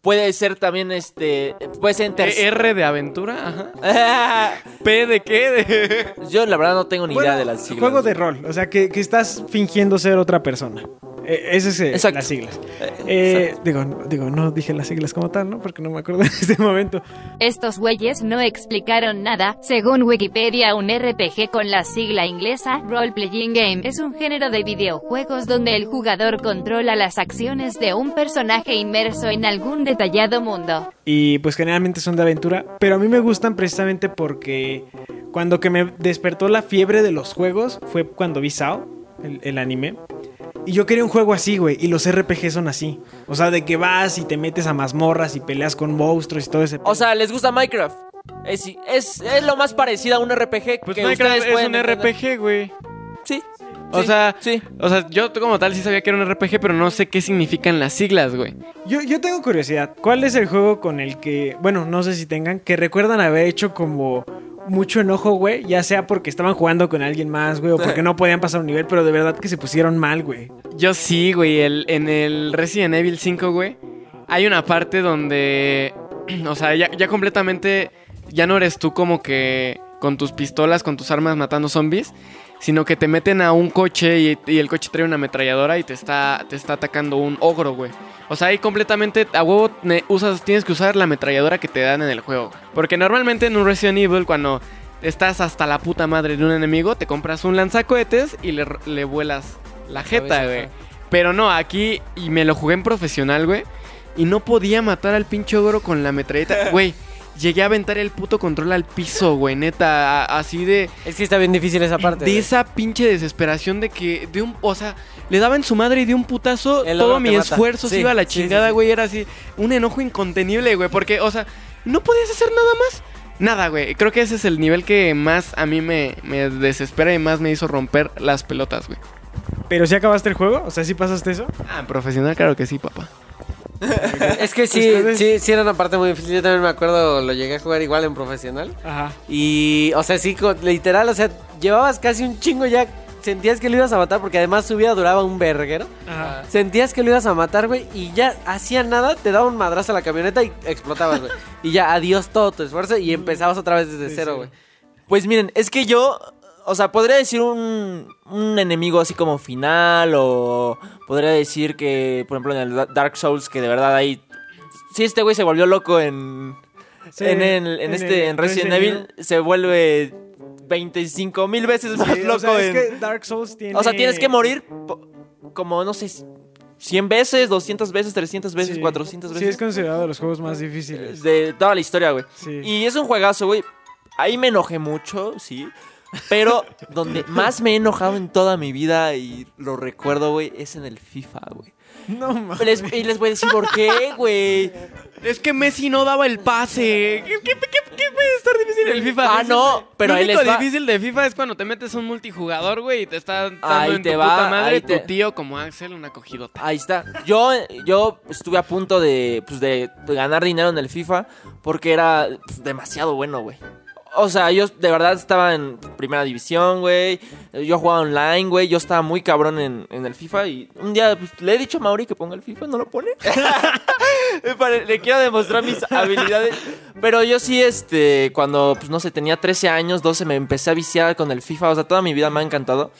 D: Puede ser también este. Puede ser en tercer.
B: R de aventura, ajá. (laughs) ¿P de qué? De... (laughs)
D: Yo la verdad no tengo ni idea de las siglas.
A: Juego de rol, o sea, que, que estás fingiendo ser otra persona. Eh, ese es eh, las siglas.
D: Eh,
A: Eh, digo, digo, no dije las siglas como tal, ¿no? Porque no me acuerdo (laughs) en este momento.
G: Estos güeyes no explicaron nada. Según Wikipedia, un RPG con la sigla inglesa Role Playing Game es un género de videojuegos donde el jugador controla las acciones de un personaje inmerso en algún detallado mundo.
A: Y pues generalmente son de aventura, pero a mí me gustan precisamente porque cuando que me despertó la fiebre de los juegos fue cuando vi Sao, el, el anime. Y yo quería un juego así, güey, y los RPG son así. O sea, de que vas y te metes a mazmorras y peleas con monstruos y todo ese...
D: O sea, ¿les gusta Minecraft? Es, es, es lo más parecido a un RPG
B: Pues
D: que
B: Minecraft
D: ustedes
B: es un
D: entender.
B: RPG, güey.
D: Sí.
B: O
D: sí,
B: sea,
D: sí.
B: o sea, yo como tal sí sabía que era un RPG, pero no sé qué significan las siglas, güey.
A: Yo, yo tengo curiosidad. ¿Cuál es el juego con el que, bueno, no sé si tengan, que recuerdan haber hecho como mucho enojo, güey? Ya sea porque estaban jugando con alguien más, güey, o porque no podían pasar un nivel, pero de verdad que se pusieron mal, güey.
B: Yo sí, güey, el, en el Resident Evil 5, güey, hay una parte donde, (clears throat) o sea, ya, ya completamente, ya no eres tú como que con tus pistolas, con tus armas matando zombies, sino que te meten a un coche y, y el coche trae una ametralladora y te está, te está atacando un ogro, güey. O sea, ahí completamente a huevo usas, tienes que usar la ametralladora que te dan en el juego. Porque normalmente en un Resident Evil, cuando estás hasta la puta madre de un enemigo, te compras un lanzacohetes y le, le vuelas la jeta, güey. Pero no, aquí, y me lo jugué en profesional, güey. Y no podía matar al pinche ogro con la metralleta. (laughs) Güey, llegué a aventar el puto control al piso, güey, neta. a- así de.
C: Es que está bien difícil esa parte.
B: De
C: güey.
B: esa pinche desesperación de que, de un, o sea, le daba en su madre y de un putazo,
C: El
B: todo mi esfuerzo se iba a la
C: sí, sí,
B: chingada,
C: sí.
B: güey, era así, un enojo incontenible, güey, porque, o sea, no podías hacer nada más. Nada, güey, creo que ese es el nivel que más a mí me, me desespera y más me hizo romper las pelotas, güey.
A: ¿Pero si acabaste el juego? O sea, ¿sí pasaste eso?
B: Ah, en profesional, claro que sí, papá. (laughs)
C: Es que sí,
A: ¿Ustedes?
C: sí, sí era una parte muy difícil. Yo también me acuerdo, lo llegué a jugar igual en profesional.
A: Ajá.
C: Y, o sea, sí, literal, o sea, llevabas casi un chingo ya. Sentías que lo ibas a matar porque además su vida duraba un verguero.
A: Ajá.
C: Sentías que lo ibas a matar, güey, y ya hacía nada, te daba un madrazo a la camioneta y explotabas, güey. y ya, adiós todo tu esfuerzo y empezabas otra vez desde
A: Sí,
C: cero,
A: sí.
C: güey.
D: Pues miren, es que yo, o sea, podría decir un, un enemigo así como final o podría decir que, por ejemplo, en el Da- Dark Souls, que de verdad ahí... Sí, este güey se volvió loco en...
A: Sí,
D: en, el- en
A: en
D: este,
A: el
D: en Resident,
A: Resident
D: Evil, se vuelve 25 mil veces más
A: Sí,
D: loco
A: o sea, es
D: en...
A: que Dark Souls tiene...
D: O sea, tienes que morir como, no sé, 100 veces, 200 veces, 300 veces,
A: Sí.
D: 400
A: Sí, es
D: veces.
A: considerado de los juegos más difíciles.
D: de toda la historia, güey.
A: Sí.
D: Y es un juegazo, güey. Ahí me enojé mucho, sí. Pero donde más me he enojado en toda mi vida y lo recuerdo, güey, es en el FIFA, güey.
A: No mames.
D: Les- y les voy a decir por qué, güey.
B: Es que Messi no daba el pase. ¿Qué, qué- qué- qué puede estar difícil en el FIFA?
D: Ah, no, pero
B: Lo único difícil de FIFA es cuando te metes un multijugador, güey, y te está dando
D: Ahí
B: en
D: te
B: tu
D: va,
B: puta madre
D: ahí te-
B: tu tío como Axel una cogidota.
D: Ahí está. Yo, yo estuve a punto de, pues, de ganar dinero en el FIFA porque era pues, demasiado bueno, güey. O sea, yo de verdad estaba en primera división, güey. Yo jugaba online, güey. Yo estaba muy cabrón en, en el FIFA. Y un día pues, le he dicho a Mauri que ponga el FIFA, no lo pone. (laughs) (laughs) Le quiero demostrar mis habilidades. Pero yo sí, este, cuando, pues no sé, tenía 13 años, 12, me empecé a viciar con el FIFA. O sea, toda mi vida me ha encantado.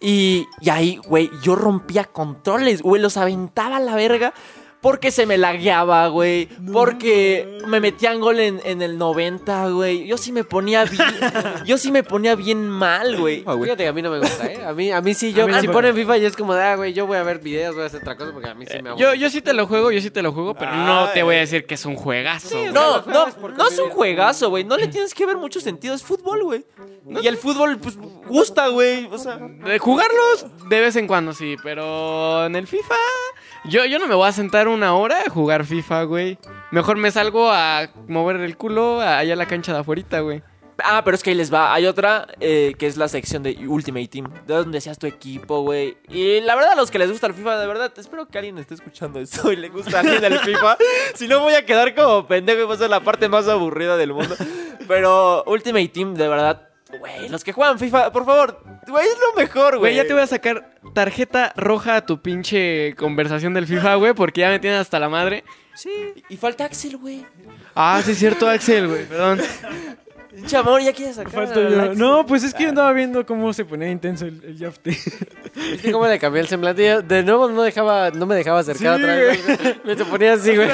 D: Y, y ahí, güey, yo rompía controles, güey, los aventaba a la verga. Porque se me lagueaba, güey. Porque me metían gol en, en el 90, güey. Yo sí me ponía bien. (laughs) yo sí me ponía bien mal, güey.
C: Fíjate que a mí no me gusta, ¿eh? A mí, a mí sí, yo,
A: A mí
C: si
A: tampoco.
C: ponen FIFA, yo es como de, ah, güey, yo voy a ver videos, voy a hacer otra cosa porque a mí sí me aburre.
B: Yo, yo sí te lo juego, yo sí te lo juego, pero no te voy a decir que es un juegazo. güey.
D: No, no, no es un juegazo, güey. No le tienes que ver mucho sentido. Es fútbol, güey. Y el fútbol, pues, gusta, güey. O sea.
B: De jugarlos de vez en cuando sí, pero en el FIFA yo, yo no me voy a sentar una hora a jugar FIFA, güey. Mejor me salgo a mover el culo allá a la cancha de afuera, güey.
D: Ah, pero es que ahí les va. Hay otra eh, que es la sección de Ultimate Team. De donde seas tu equipo, güey. Y la verdad, a los que les gusta el FIFA, de verdad, espero que alguien esté escuchando esto y le gusta a alguien el FIFA. si no, voy a quedar como pendejo y va a ser la parte más aburrida del mundo. Pero Ultimate Team, de verdad, güey, los que juegan FIFA, por favor, güey, es lo mejor, güey.
B: Güey, ya te voy a sacar tarjeta roja a tu pinche conversación del FIFA, güey, porque ya me tienen hasta la madre.
D: Sí, y falta Axel, güey.
B: Ah, sí es cierto, Axel, güey, perdón.
D: Chamor, ya quieres sacar.
A: Yo.
D: Axel.
A: No, pues es que yo andaba viendo cómo se ponía intenso el, el Yafte.
C: ¿Viste cómo le cambié el semblante? De nuevo no, dejaba, no me dejaba acercar
A: Sí,
C: otra vez. güey. Me te ponía así, güey.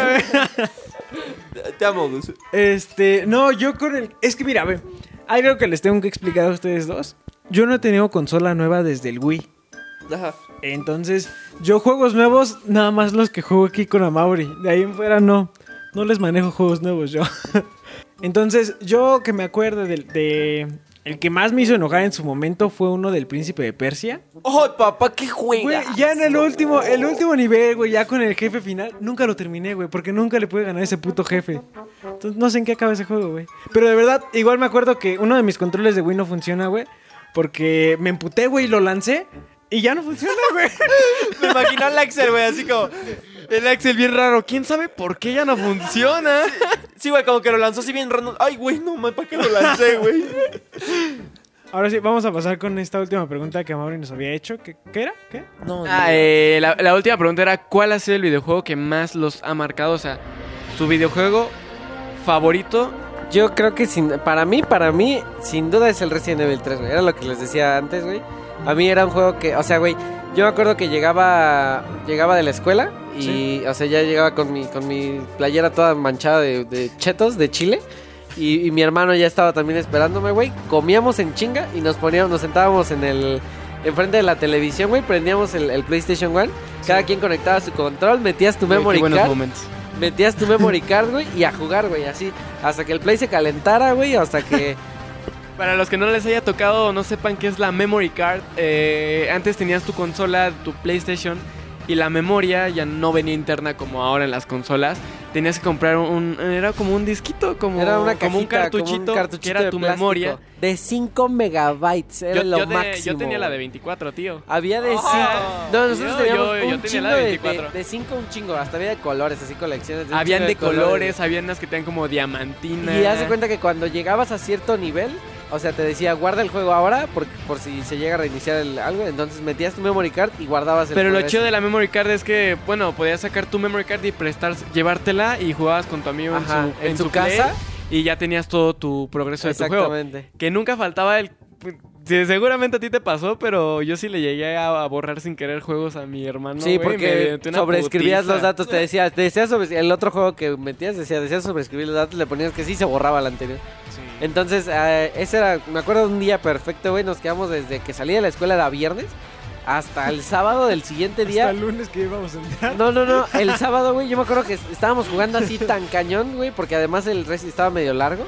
D: Te amo, Gus.
A: Este, no, yo con el. Es que mira, a ver, hay algo que les tengo que explicar a ustedes dos. Yo no he tenido consola nueva desde el Wii.
D: Ajá.
A: Entonces, yo juegos nuevos, nada más los que juego aquí con Amaury. De ahí en fuera no. No les manejo juegos nuevos yo. (laughs) Entonces, yo que me acuerdo del de, El que más me hizo enojar en su momento fue uno del Príncipe de Persia.
D: ¡Oh, papá, qué
A: Güey,
D: juega!
A: ya en el último, el último nivel, güey, ya con el jefe final, nunca lo terminé, güey, porque nunca le pude ganar a ese puto jefe. Entonces no sé en qué acaba ese juego, güey. Pero de verdad, igual me acuerdo que uno de mis controles de Wii no funciona, güey, porque me emputé, güey, y lo lancé y ya no funciona, güey. (laughs)
D: Me imagino al Axel, güey, así como...
B: El Axel bien raro. ¿Quién sabe por qué ya no funciona?
D: Sí, güey, como que lo lanzó así bien random. Ay, güey, no, man, ¿para qué lo lancé, güey?
A: Ahora sí, vamos a pasar con esta última pregunta que Mauri nos había hecho. ¿Qué, qué era? ¿Qué?
D: No,
B: Ah, eh, la, la última pregunta era ¿cuál ha sido el videojuego que más los ha marcado? O sea, su videojuego favorito.
C: Yo creo que sin, para mí, para mí, sin duda es el Resident Evil 3, güey. Era lo que les decía antes, güey. A mí era un juego que, o sea, güey, yo me acuerdo que llegaba, llegaba de la escuela y, o sea, ya llegaba con mi, con mi playera toda manchada de, de chetos de Chile. Y, y mi hermano ya estaba también esperándome, güey. Comíamos en chinga y nos poníamos, nos sentábamos en el, enfrente de la televisión, güey. Prendíamos el, el PlayStation 1. Cada quien conectaba su control, metías tu
B: qué
C: memory
B: buenos
C: card.
B: momentos.
C: Metías tu memory (laughs) card, güey, y a jugar, güey, así. Hasta que el play se calentara, güey, hasta que... (laughs)
B: Para los que no les haya tocado o no sepan qué es la memory card, eh, antes tenías tu consola, tu PlayStation, y la memoria ya no venía interna como ahora en las consolas. Tenías que comprar un... Era como un disquito, como,
C: Era una
B: como un
C: cajita,
B: cartuchito,
C: como un cartuchito
B: que era
C: de
B: tu
C: plástico.
B: memoria.
C: De 5 megabytes, era
B: Yo,
C: lo
B: yo de-
C: máximo.
B: yo tenía la de
C: güey.
B: 24, tío.
C: Había de 5.
B: Ah.
C: no, nosotros teníamos
B: yo-
C: un
B: tenía
C: chingo
B: la de
C: de
B: 24.
C: De 5 un chingo, hasta había de colores, así colecciones. un
B: Habían
C: chingo
B: de colores, habían unas que tenían como diamantina.
C: Y haz de cuenta que cuando llegabas a cierto nivel, o sea, te decía, guarda el juego ahora por, por si se llega a reiniciar el, algo. Entonces metías tu memory card y guardabas el
B: Pero lo chido de la memory card es que, bueno, podías sacar tu memory card y prestar, llevártela y jugabas con tu amigo en su,
C: en su
B: play,
C: casa.
B: y ya tenías todo tu progreso de tu juego.
C: Exactamente.
B: Que nunca faltaba el... sí, seguramente a ti te pasó, pero yo sí le llegué a, a borrar sin querer juegos a mi hermano.
C: sí,
B: me
C: porque sobreescribías
B: putiza.
C: los datos, te decía, te decía sobre el otro juego que metías, decía, decías sobreescribir los datos, le ponías que sí se borraba el anterior.
B: Sí.
C: Entonces, eh, ese era, me acuerdo de un día perfecto, güey, nos quedamos desde que salí de la escuela era viernes hasta el sábado del siguiente
A: Hasta
C: día.
A: el lunes que íbamos a entrar.
C: No, no, no, el sábado, güey, yo me acuerdo que estábamos jugando así tan cañón, güey, porque además el Resi estaba medio largo.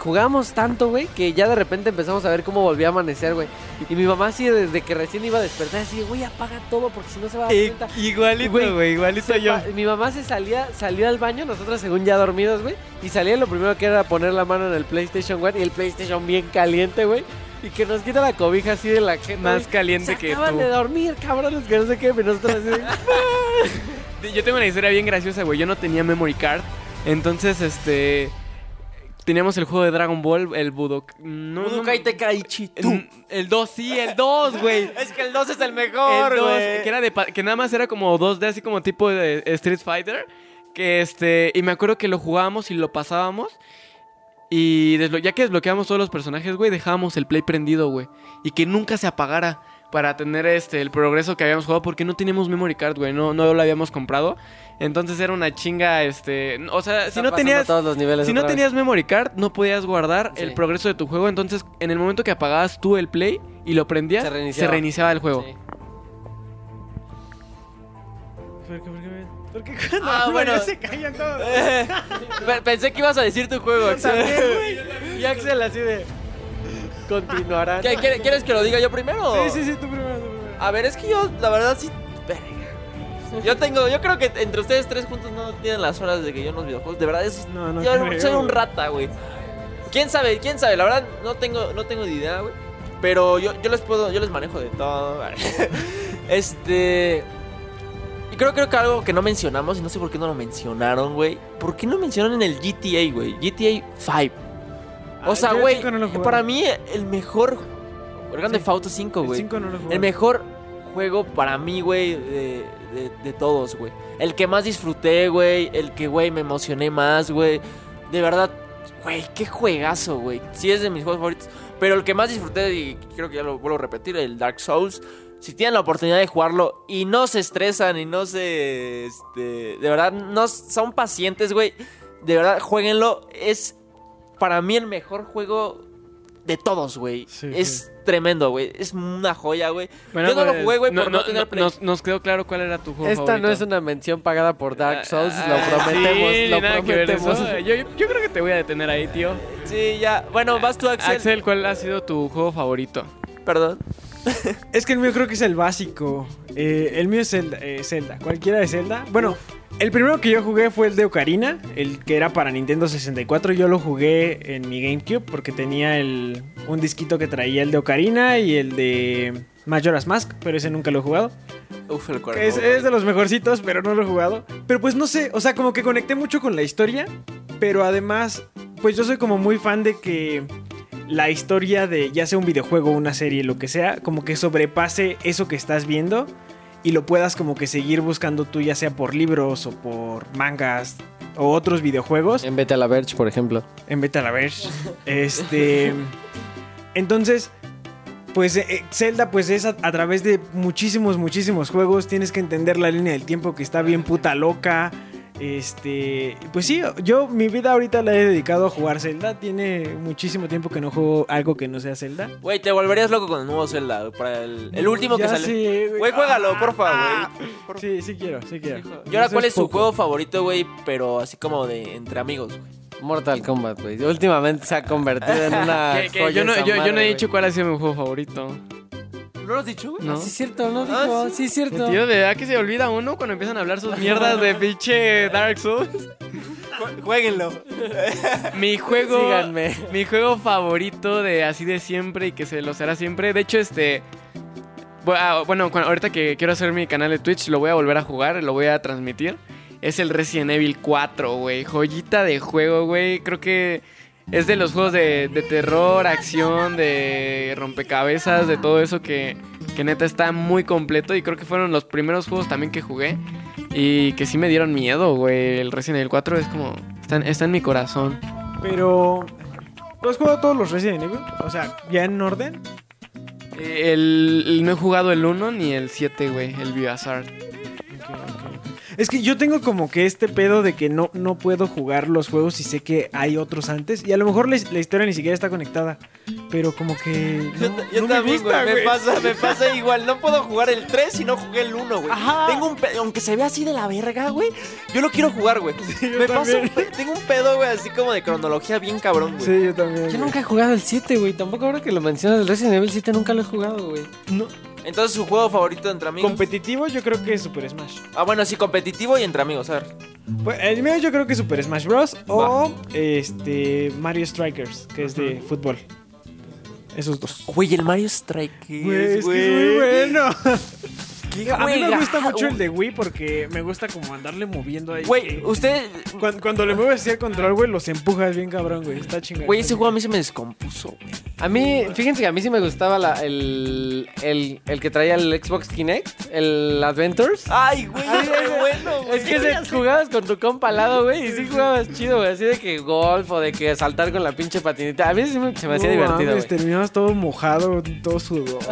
C: Jugamos tanto, güey, que ya de repente empezamos a ver cómo volvía a amanecer, güey. Y mi mamá así desde que recién iba a despertar, así, güey, apaga todo porque si no se va a dar cuenta.
B: igualito,
C: Güey,
B: igualito yo.
C: Mi mamá se salía, salió al baño, nosotros según ya dormidos, güey. Y salía lo primero que era poner la mano en el PlayStation 1 y el PlayStation bien caliente, güey. Y que nos quita la cobija así de la gente.
B: Más caliente
C: Se
B: que
C: acaban
B: tú.
C: de dormir, cabrones, que no sé qué. Pero nosotros así de, (laughs)
B: Yo tengo una historia bien graciosa, güey. Yo no tenía memory card. Entonces, este. Teníamos el juego de Dragon Ball, el Budok. No, no-
D: Budokai Tenkaichi, tú.
B: el- El 2, sí, el 2, güey. (laughs)
D: Es que el 2 es el mejor,
B: el 2,
D: güey.
B: que era de que nada más era como 2D, así como tipo de Street Fighter. Que este. Y me acuerdo que lo jugábamos y lo pasábamos. Y ya que desbloqueábamos todos los personajes, güey, dejábamos el play prendido, güey. Y que nunca se apagara para tener este el progreso que habíamos jugado porque no teníamos memory card, güey, no, no lo habíamos comprado. Entonces era una chinga, este, o sea, si no tenías
C: todos los niveles
B: si no
C: vez.
B: tenías memory card, no podías guardar
C: Sí.
B: el progreso de tu juego, entonces en el momento que apagabas tú el play y lo prendías,
C: Se
B: se
C: reiniciaba.
B: el juego.
C: Sí.
A: ¿Por qué, por qué, por qué cuando
D: Ah, bueno. (laughs)
A: se callan todos? (laughs)
D: Pe- Pensé que ibas a decir tu juego, Axel. (laughs)
C: Y Axel así de. Continuarán.
D: ¿Qué, quiere- ¿Quieres que lo diga yo primero?
A: Sí, sí, sí, tú primero, tú primero.
D: A ver, es que yo, la verdad, sí. Yo tengo, yo creo que entre ustedes tres juntos no tienen las horas de que yo en los videojuegos. De verdad, es,
A: No, no
D: yo
A: creo,
D: soy un rata, güey. ¿Quién sabe? ¿Quién sabe? La verdad, no tengo, no tengo ni idea, güey. Pero yo, yo les puedo, yo les manejo de todo. (laughs) este. Y creo, creo que algo que no mencionamos, y no sé por qué no lo mencionaron, güey. ¿Por qué no mencionaron en el GTA, güey? GTA 5. O
A: Ah,
D: sea,
A: yo el
D: güey,
A: no
D: para mí el mejor. El Grande
A: Sí.
D: Auto 5,
A: El
D: güey.
A: 5 no lo.
D: El mejor juego para mí, güey, de, de- de todos, güey. El que más disfruté, güey. El que, güey, me emocioné más, güey. De verdad, güey, qué juegazo, güey. Sí es de mis juegos favoritos. Pero el que más disfruté, y creo que ya lo vuelvo a repetir, el Dark Souls. Si tienen la oportunidad de jugarlo y no se estresan y no se... Este, de verdad, no son pacientes, güey. De verdad, jueguenlo. Es para mí el mejor juego de todos, güey.
A: Sí,
D: es tremendo, güey. Es una joya, güey.
B: Bueno,
D: Yo no lo
B: pues,
D: jugué, güey, por no, tener Play.
B: nos, nos quedó claro cuál era tu juego
C: Esta
B: favorito.
C: no es una mención pagada por Dark Souls,
B: Ah,
C: lo prometemos,
B: sí,
C: lo
B: nada que ver
C: prometemos.
B: eso. Yo, yo creo que te voy a detener ahí, tío.
D: Sí, ya. Bueno, vas tú, Axel.
B: Axel, ¿cuál ha sido tu juego favorito?
D: Perdón.
A: Es que el mío creo que es el básico. Eh, el mío es Zelda, eh, Zelda, cualquiera de Zelda. Bueno, el primero que yo jugué fue el de Ocarina, el que era para Nintendo 64. Yo lo jugué en mi GameCube porque tenía el, un disquito que traía el de Ocarina y el de Majora's Mask, pero ese nunca lo he jugado.
D: Uf, el
A: Es, es de los mejorcitos, pero no lo he jugado. Pero pues no sé, o sea, como que conecté mucho con la historia, pero además, pues yo soy como muy fan de que la historia de ya sea un videojuego, una serie, lo que sea, como que sobrepase eso que estás viendo y lo puedas como que seguir buscando tú, ya sea por libros o por mangas o otros videojuegos
C: En Beta la Verge, por ejemplo.
A: en Beta la Verge. Este. Entonces. Pues eh, Zelda pues es a, a través de muchísimos, muchísimos juegos. Tienes que entender la línea del tiempo que está bien puta loca. Este, pues sí, yo mi vida ahorita la he dedicado a jugar Zelda. Tiene muchísimo tiempo que no juego algo que no sea Zelda.
D: Güey, te volverías loco con el nuevo Zelda. Para el, el último que
A: Ya
D: salió.
A: sí,
D: Güey, juégalo,
A: Ah,
D: porfa,
A: ah.
D: güey.
A: Sí, sí quiero, sí quiero.
D: Y ahora, ¿cuál es su juego favorito, güey? Pero así como de entre amigos, güey.
C: Mortal Kombat, güey. Últimamente se ha convertido en (laughs) una.
B: Que- que
C: joya
B: yo, no, yo, yo no he dicho
C: güey.
B: cuál ha sido mi juego favorito.
D: ¿No lo has dicho, güey?
B: ¿No?
C: Sí, es cierto, no
D: Ah,
C: dijo.
D: sí.
C: sí, es cierto.
B: Tío, ¿de verdad que se olvida uno cuando empiezan a hablar sus mierdas de pinche Dark Souls?
D: Ju- Jueguenlo.
B: Mi juego.
C: Síganme.
B: Mi juego favorito de así de siempre y que se lo será siempre. De hecho, este. ah, Bueno, ahorita que quiero hacer mi canal de Twitch, lo voy a volver a jugar, lo voy a transmitir. Es el Resident Evil 4, güey. Joyita de juego, güey. Creo que es de los juegos de, de terror, acción, de rompecabezas, de todo eso que, que neta está muy completo. Y creo que fueron los primeros juegos también que jugué. Y que sí me dieron miedo, güey. El Resident Evil 4 es como. Está, en- está en mi corazón.
A: Pero. ¿Tú has jugado todos los Resident Evil? O sea, ya en orden.
B: Eh, El, el- no he jugado el 1 ni el 7, güey, el Biohazard.
A: Es que yo tengo como que este pedo de que no, no puedo jugar los juegos y sé que hay otros antes. Y a lo mejor la, la historia ni siquiera está conectada. Pero como que.
D: Yo,
A: no-
D: yo
A: no me
D: también,
A: gusta,
D: güey. Me pasa, me pasa igual. No puedo jugar el 3 si no jugué el 1, güey.
A: Ajá.
D: Tengo un pedo, aunque se vea así de la verga, güey. Yo lo quiero jugar, güey.
A: yo
D: me pasa un Tengo un pedo, güey, así como de cronología bien cabrón, güey.
A: Sí, yo también.
C: Yo
A: güey.
C: nunca he jugado el 7, güey. Tampoco ahora que lo mencionas, el Resident Evil 7 nunca lo he jugado, güey.
A: No.
D: Entonces, su juego favorito entre amigos.
A: Competitivo, yo creo que es Super Smash.
D: ah, bueno, sí, competitivo y entre amigos, a ver.
A: Pues, el mío yo creo que es Super Smash Bros. O este Mario Strikers, que es de fútbol. Esos dos.
D: Güey, el Mario Strikers,
A: Güey, es que es muy bueno. (laughs)
D: Qué
A: A mí me gusta mucho el de Wii porque me gusta como andarle moviendo ahí.
D: Güey, usted.
A: Cuando, cuando le mueves así el control, güey, los empujas bien cabrón, güey. Está chingón.
D: Güey, ese juego a mí se me descompuso, güey.
C: A mí, fíjense que a mí sí me gustaba la- el, el, el que traía el Xbox Kinect, el Adventures.
D: Ay, güey,
C: Ay, ese-
D: bueno, güey.
C: Es que se, jugabas con tu compa al lado, güey, y sí jugabas chido, güey. Así de que golf o de que saltar con la pinche patinita. A mí sí me- se me hacía
A: No
C: divertido,
A: mames, terminabas todo mojado, todo sudoso.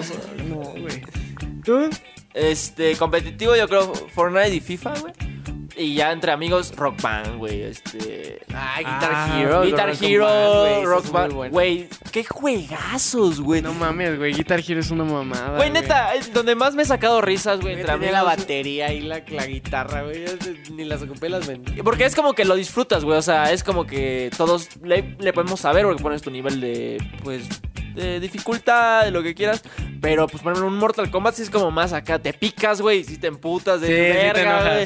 A: No, güey. ¿Tú?
D: Este, competitivo yo creo Fortnite y FIFA, güey. Y ya entre amigos, Rock Band, güey. Este.
C: Ah,
A: Guitar Hero,
C: Hero.
D: Guitar
C: Rock
D: Hero,
C: Band, güey, ese
D: Rock Band.
C: bueno.
D: Güey, qué juegazos, güey.
B: No mames, güey. Guitar Hero es una mamada.
D: Güey, neta, es donde más me he sacado risas, güey, entre
C: Tenía la
D: amigos.
C: batería y la, la guitarra, güey. Ni las ocupé las vendí.
D: Porque es como que lo disfrutas, güey. O sea, es como que todos le, le podemos saber porque pones tu nivel de, pues, de dificultad, de lo que quieras. Pero, pues, por ejemplo, un Mortal Kombat sí es como más acá. Te picas, güey, y si te emputas de
B: Sí, sí te
D: verga.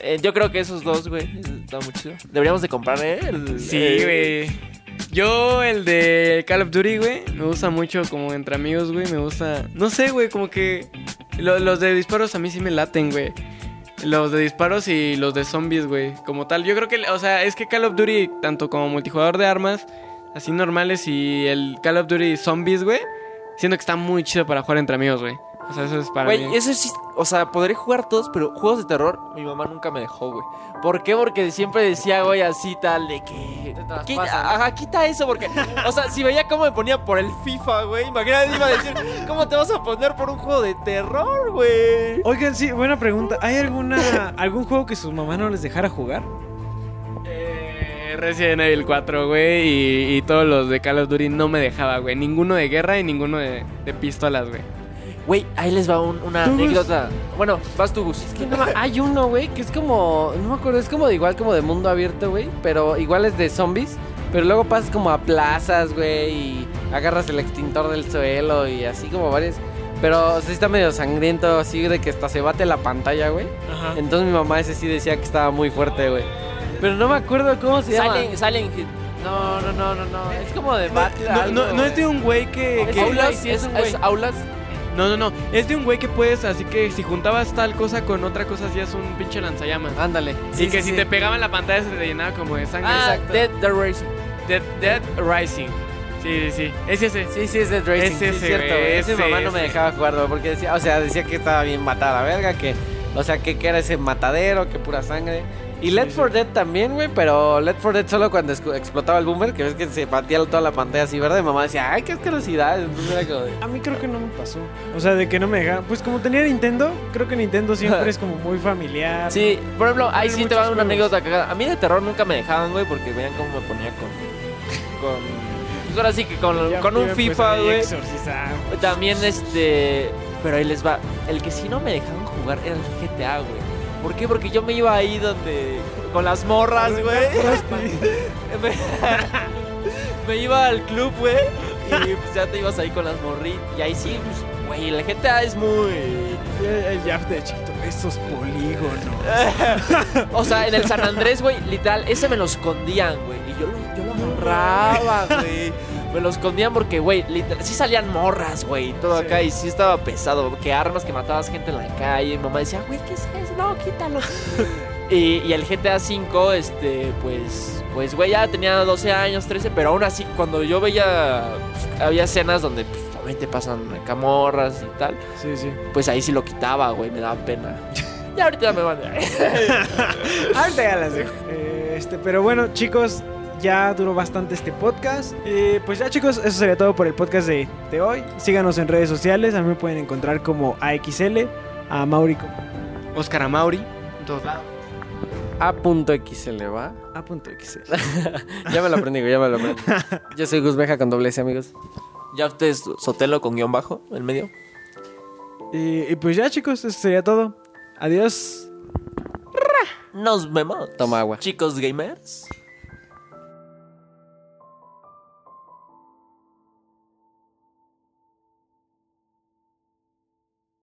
D: Eh, yo creo que esos dos, güey, está muy chido. Deberíamos de comprar, ¿eh? El-
B: Sí,
D: eh,
B: güey. Yo, el de Call of Duty, güey, me gusta mucho como entre amigos, güey. Me gusta. No sé, güey, como que. lo- los de disparos a mí sí me laten, güey. Los de disparos y los de zombies, güey. Como tal. Yo creo que, o sea, es que Call of Duty, tanto como multijugador de armas, así normales, y el Call of Duty Zombies, güey, siento que está muy chido para jugar entre amigos, güey. O sea, eso es para mí.
D: Güey, eso sí, o sea, podré jugar todos, pero juegos de terror, mi mamá nunca me dejó, güey. ¿Por qué? Porque siempre decía, güey, así tal, de que. Quita, ajá, quita eso, porque. O sea, si veía cómo me ponía por el FIFA, güey, imagínate, iba a decir, ¿cómo te vas a poner por un juego de terror, güey?
A: Oigan, sí, buena pregunta. ¿Hay alguna algún juego que sus mamás no les dejara jugar?
B: Eh, Resident Evil 4, güey, y, y todos los de Call of Duty no me dejaba, güey. Ninguno de guerra y ninguno de, de pistolas, güey.
D: Güey, ahí les va un- una anécdota. Bueno, vas tú, Gus.
C: Es que no, hay uno, güey, que es como, no me acuerdo, es como de igual como de mundo abierto, güey, pero igual es de zombies, pero luego pasas como a plazas, güey, y agarras el extintor del suelo y así como varios, pero sí está medio sangriento, así de que hasta se bate la pantalla, güey. Entonces mi mamá ese sí decía que estaba muy fuerte, güey. Pero no me acuerdo cómo se llama.
D: Silent, Silent Hill.
C: No, no, no, no, no, es como de
B: No,
C: Battle
B: no, no, no es de un güey que...
C: Es
B: que-
D: Aulas,
C: sí, es un güey.
D: es Aulas.
B: No, no, no. Es de un güey que puedes, así que si juntabas tal cosa con otra cosa, hacías un pinche lanzallamas.
C: Ándale.
B: y que si te pegaban la pantalla se te llenaba como de sangre.
D: Ah,
C: exacto.
D: Dead the Racing.
B: Dead, Dead Rising. Sí, sí, sí. Es ese.
C: Sí, sí, es de Racing.
B: Es
C: sí,
B: ese,
C: es cierto,
B: güey.
C: Ese
B: ese,
C: mamá no me dejaba jugar, güey, porque decía, o sea, decía que estaba bien matada verga, que, o sea, que, que era ese matadero, que pura sangre. Y Left 4 Dead también, güey, pero Left 4 Dead solo cuando explotaba el boomer, que ves que se partía toda la pantalla así verde, mamá decía, ay, qué asquerosidad.
A: A mí creo que no me pasó. O sea, de que no me dejaban. Pues como tenía Nintendo, creo que Nintendo siempre es como muy familiar.
D: Sí, por ejemplo, ahí sí te va una
A: juegos.
D: anécdota cagada. A mí de terror nunca me dejaban, güey, porque vean cómo me ponía con. con. Pues ahora sí que con,
A: Ya-
D: con un
A: me
D: FIFA, güey. También este. Pero ahí les va. El que sí no me dejaban jugar era el GTA, güey. ¿Por qué? Porque yo me iba ahí donde. Con las morras, (laughs) güey. me, (laughs) me iba al club, güey. Y pues ya te ibas ahí con las morritas. Y ahí sí, pues, güey, el GTA es muy.
A: El, Jaf de chiquito, esos polígonos. (laughs)
D: O sea, en el San Andrés, güey, literal, ese me lo escondían, güey. Y yo lo, yo lo agarraba, güey. Me lo escondían porque, güey, literal, sí salían morras, güey, y todo
A: Sí.
D: acá. Y sí estaba pesado. Que armas, que matabas gente en la calle. Mi mamá decía, güey, ¿qué es eso? No, quítalo. (laughs) y, y el GTA V, este, pues, pues, güey, ya tenía 12 años, 13. Pero aún así, cuando yo veía, pues, había escenas donde, pues, obviamente pasan acá morras y tal.
A: Sí, sí.
D: Pues ahí sí lo quitaba, güey, me daba pena. (laughs) Y ahorita me van (laughs)
A: Ahorita ya las dejo. Eh, este, pero bueno, chicos, ya duró bastante este podcast. Eh, pues ya, chicos, eso sería todo por el podcast de, de hoy. Síganos en redes sociales. A mí me pueden encontrar como AXL, a Mauri como
B: Oscar Amauri. En todos lados.
C: A.XL, ¿va?
A: A punto XL. (laughs)
C: ya me lo aprendí, ya me lo aprendí. Yo soy Gus Beja con doble S, amigos.
D: Ya ustedes, Sotelo con guion bajo en medio.
A: Y, y pues ya, chicos, eso sería todo. Adiós.
D: Nos vemos.
C: Toma agua.
D: Chicos gamers.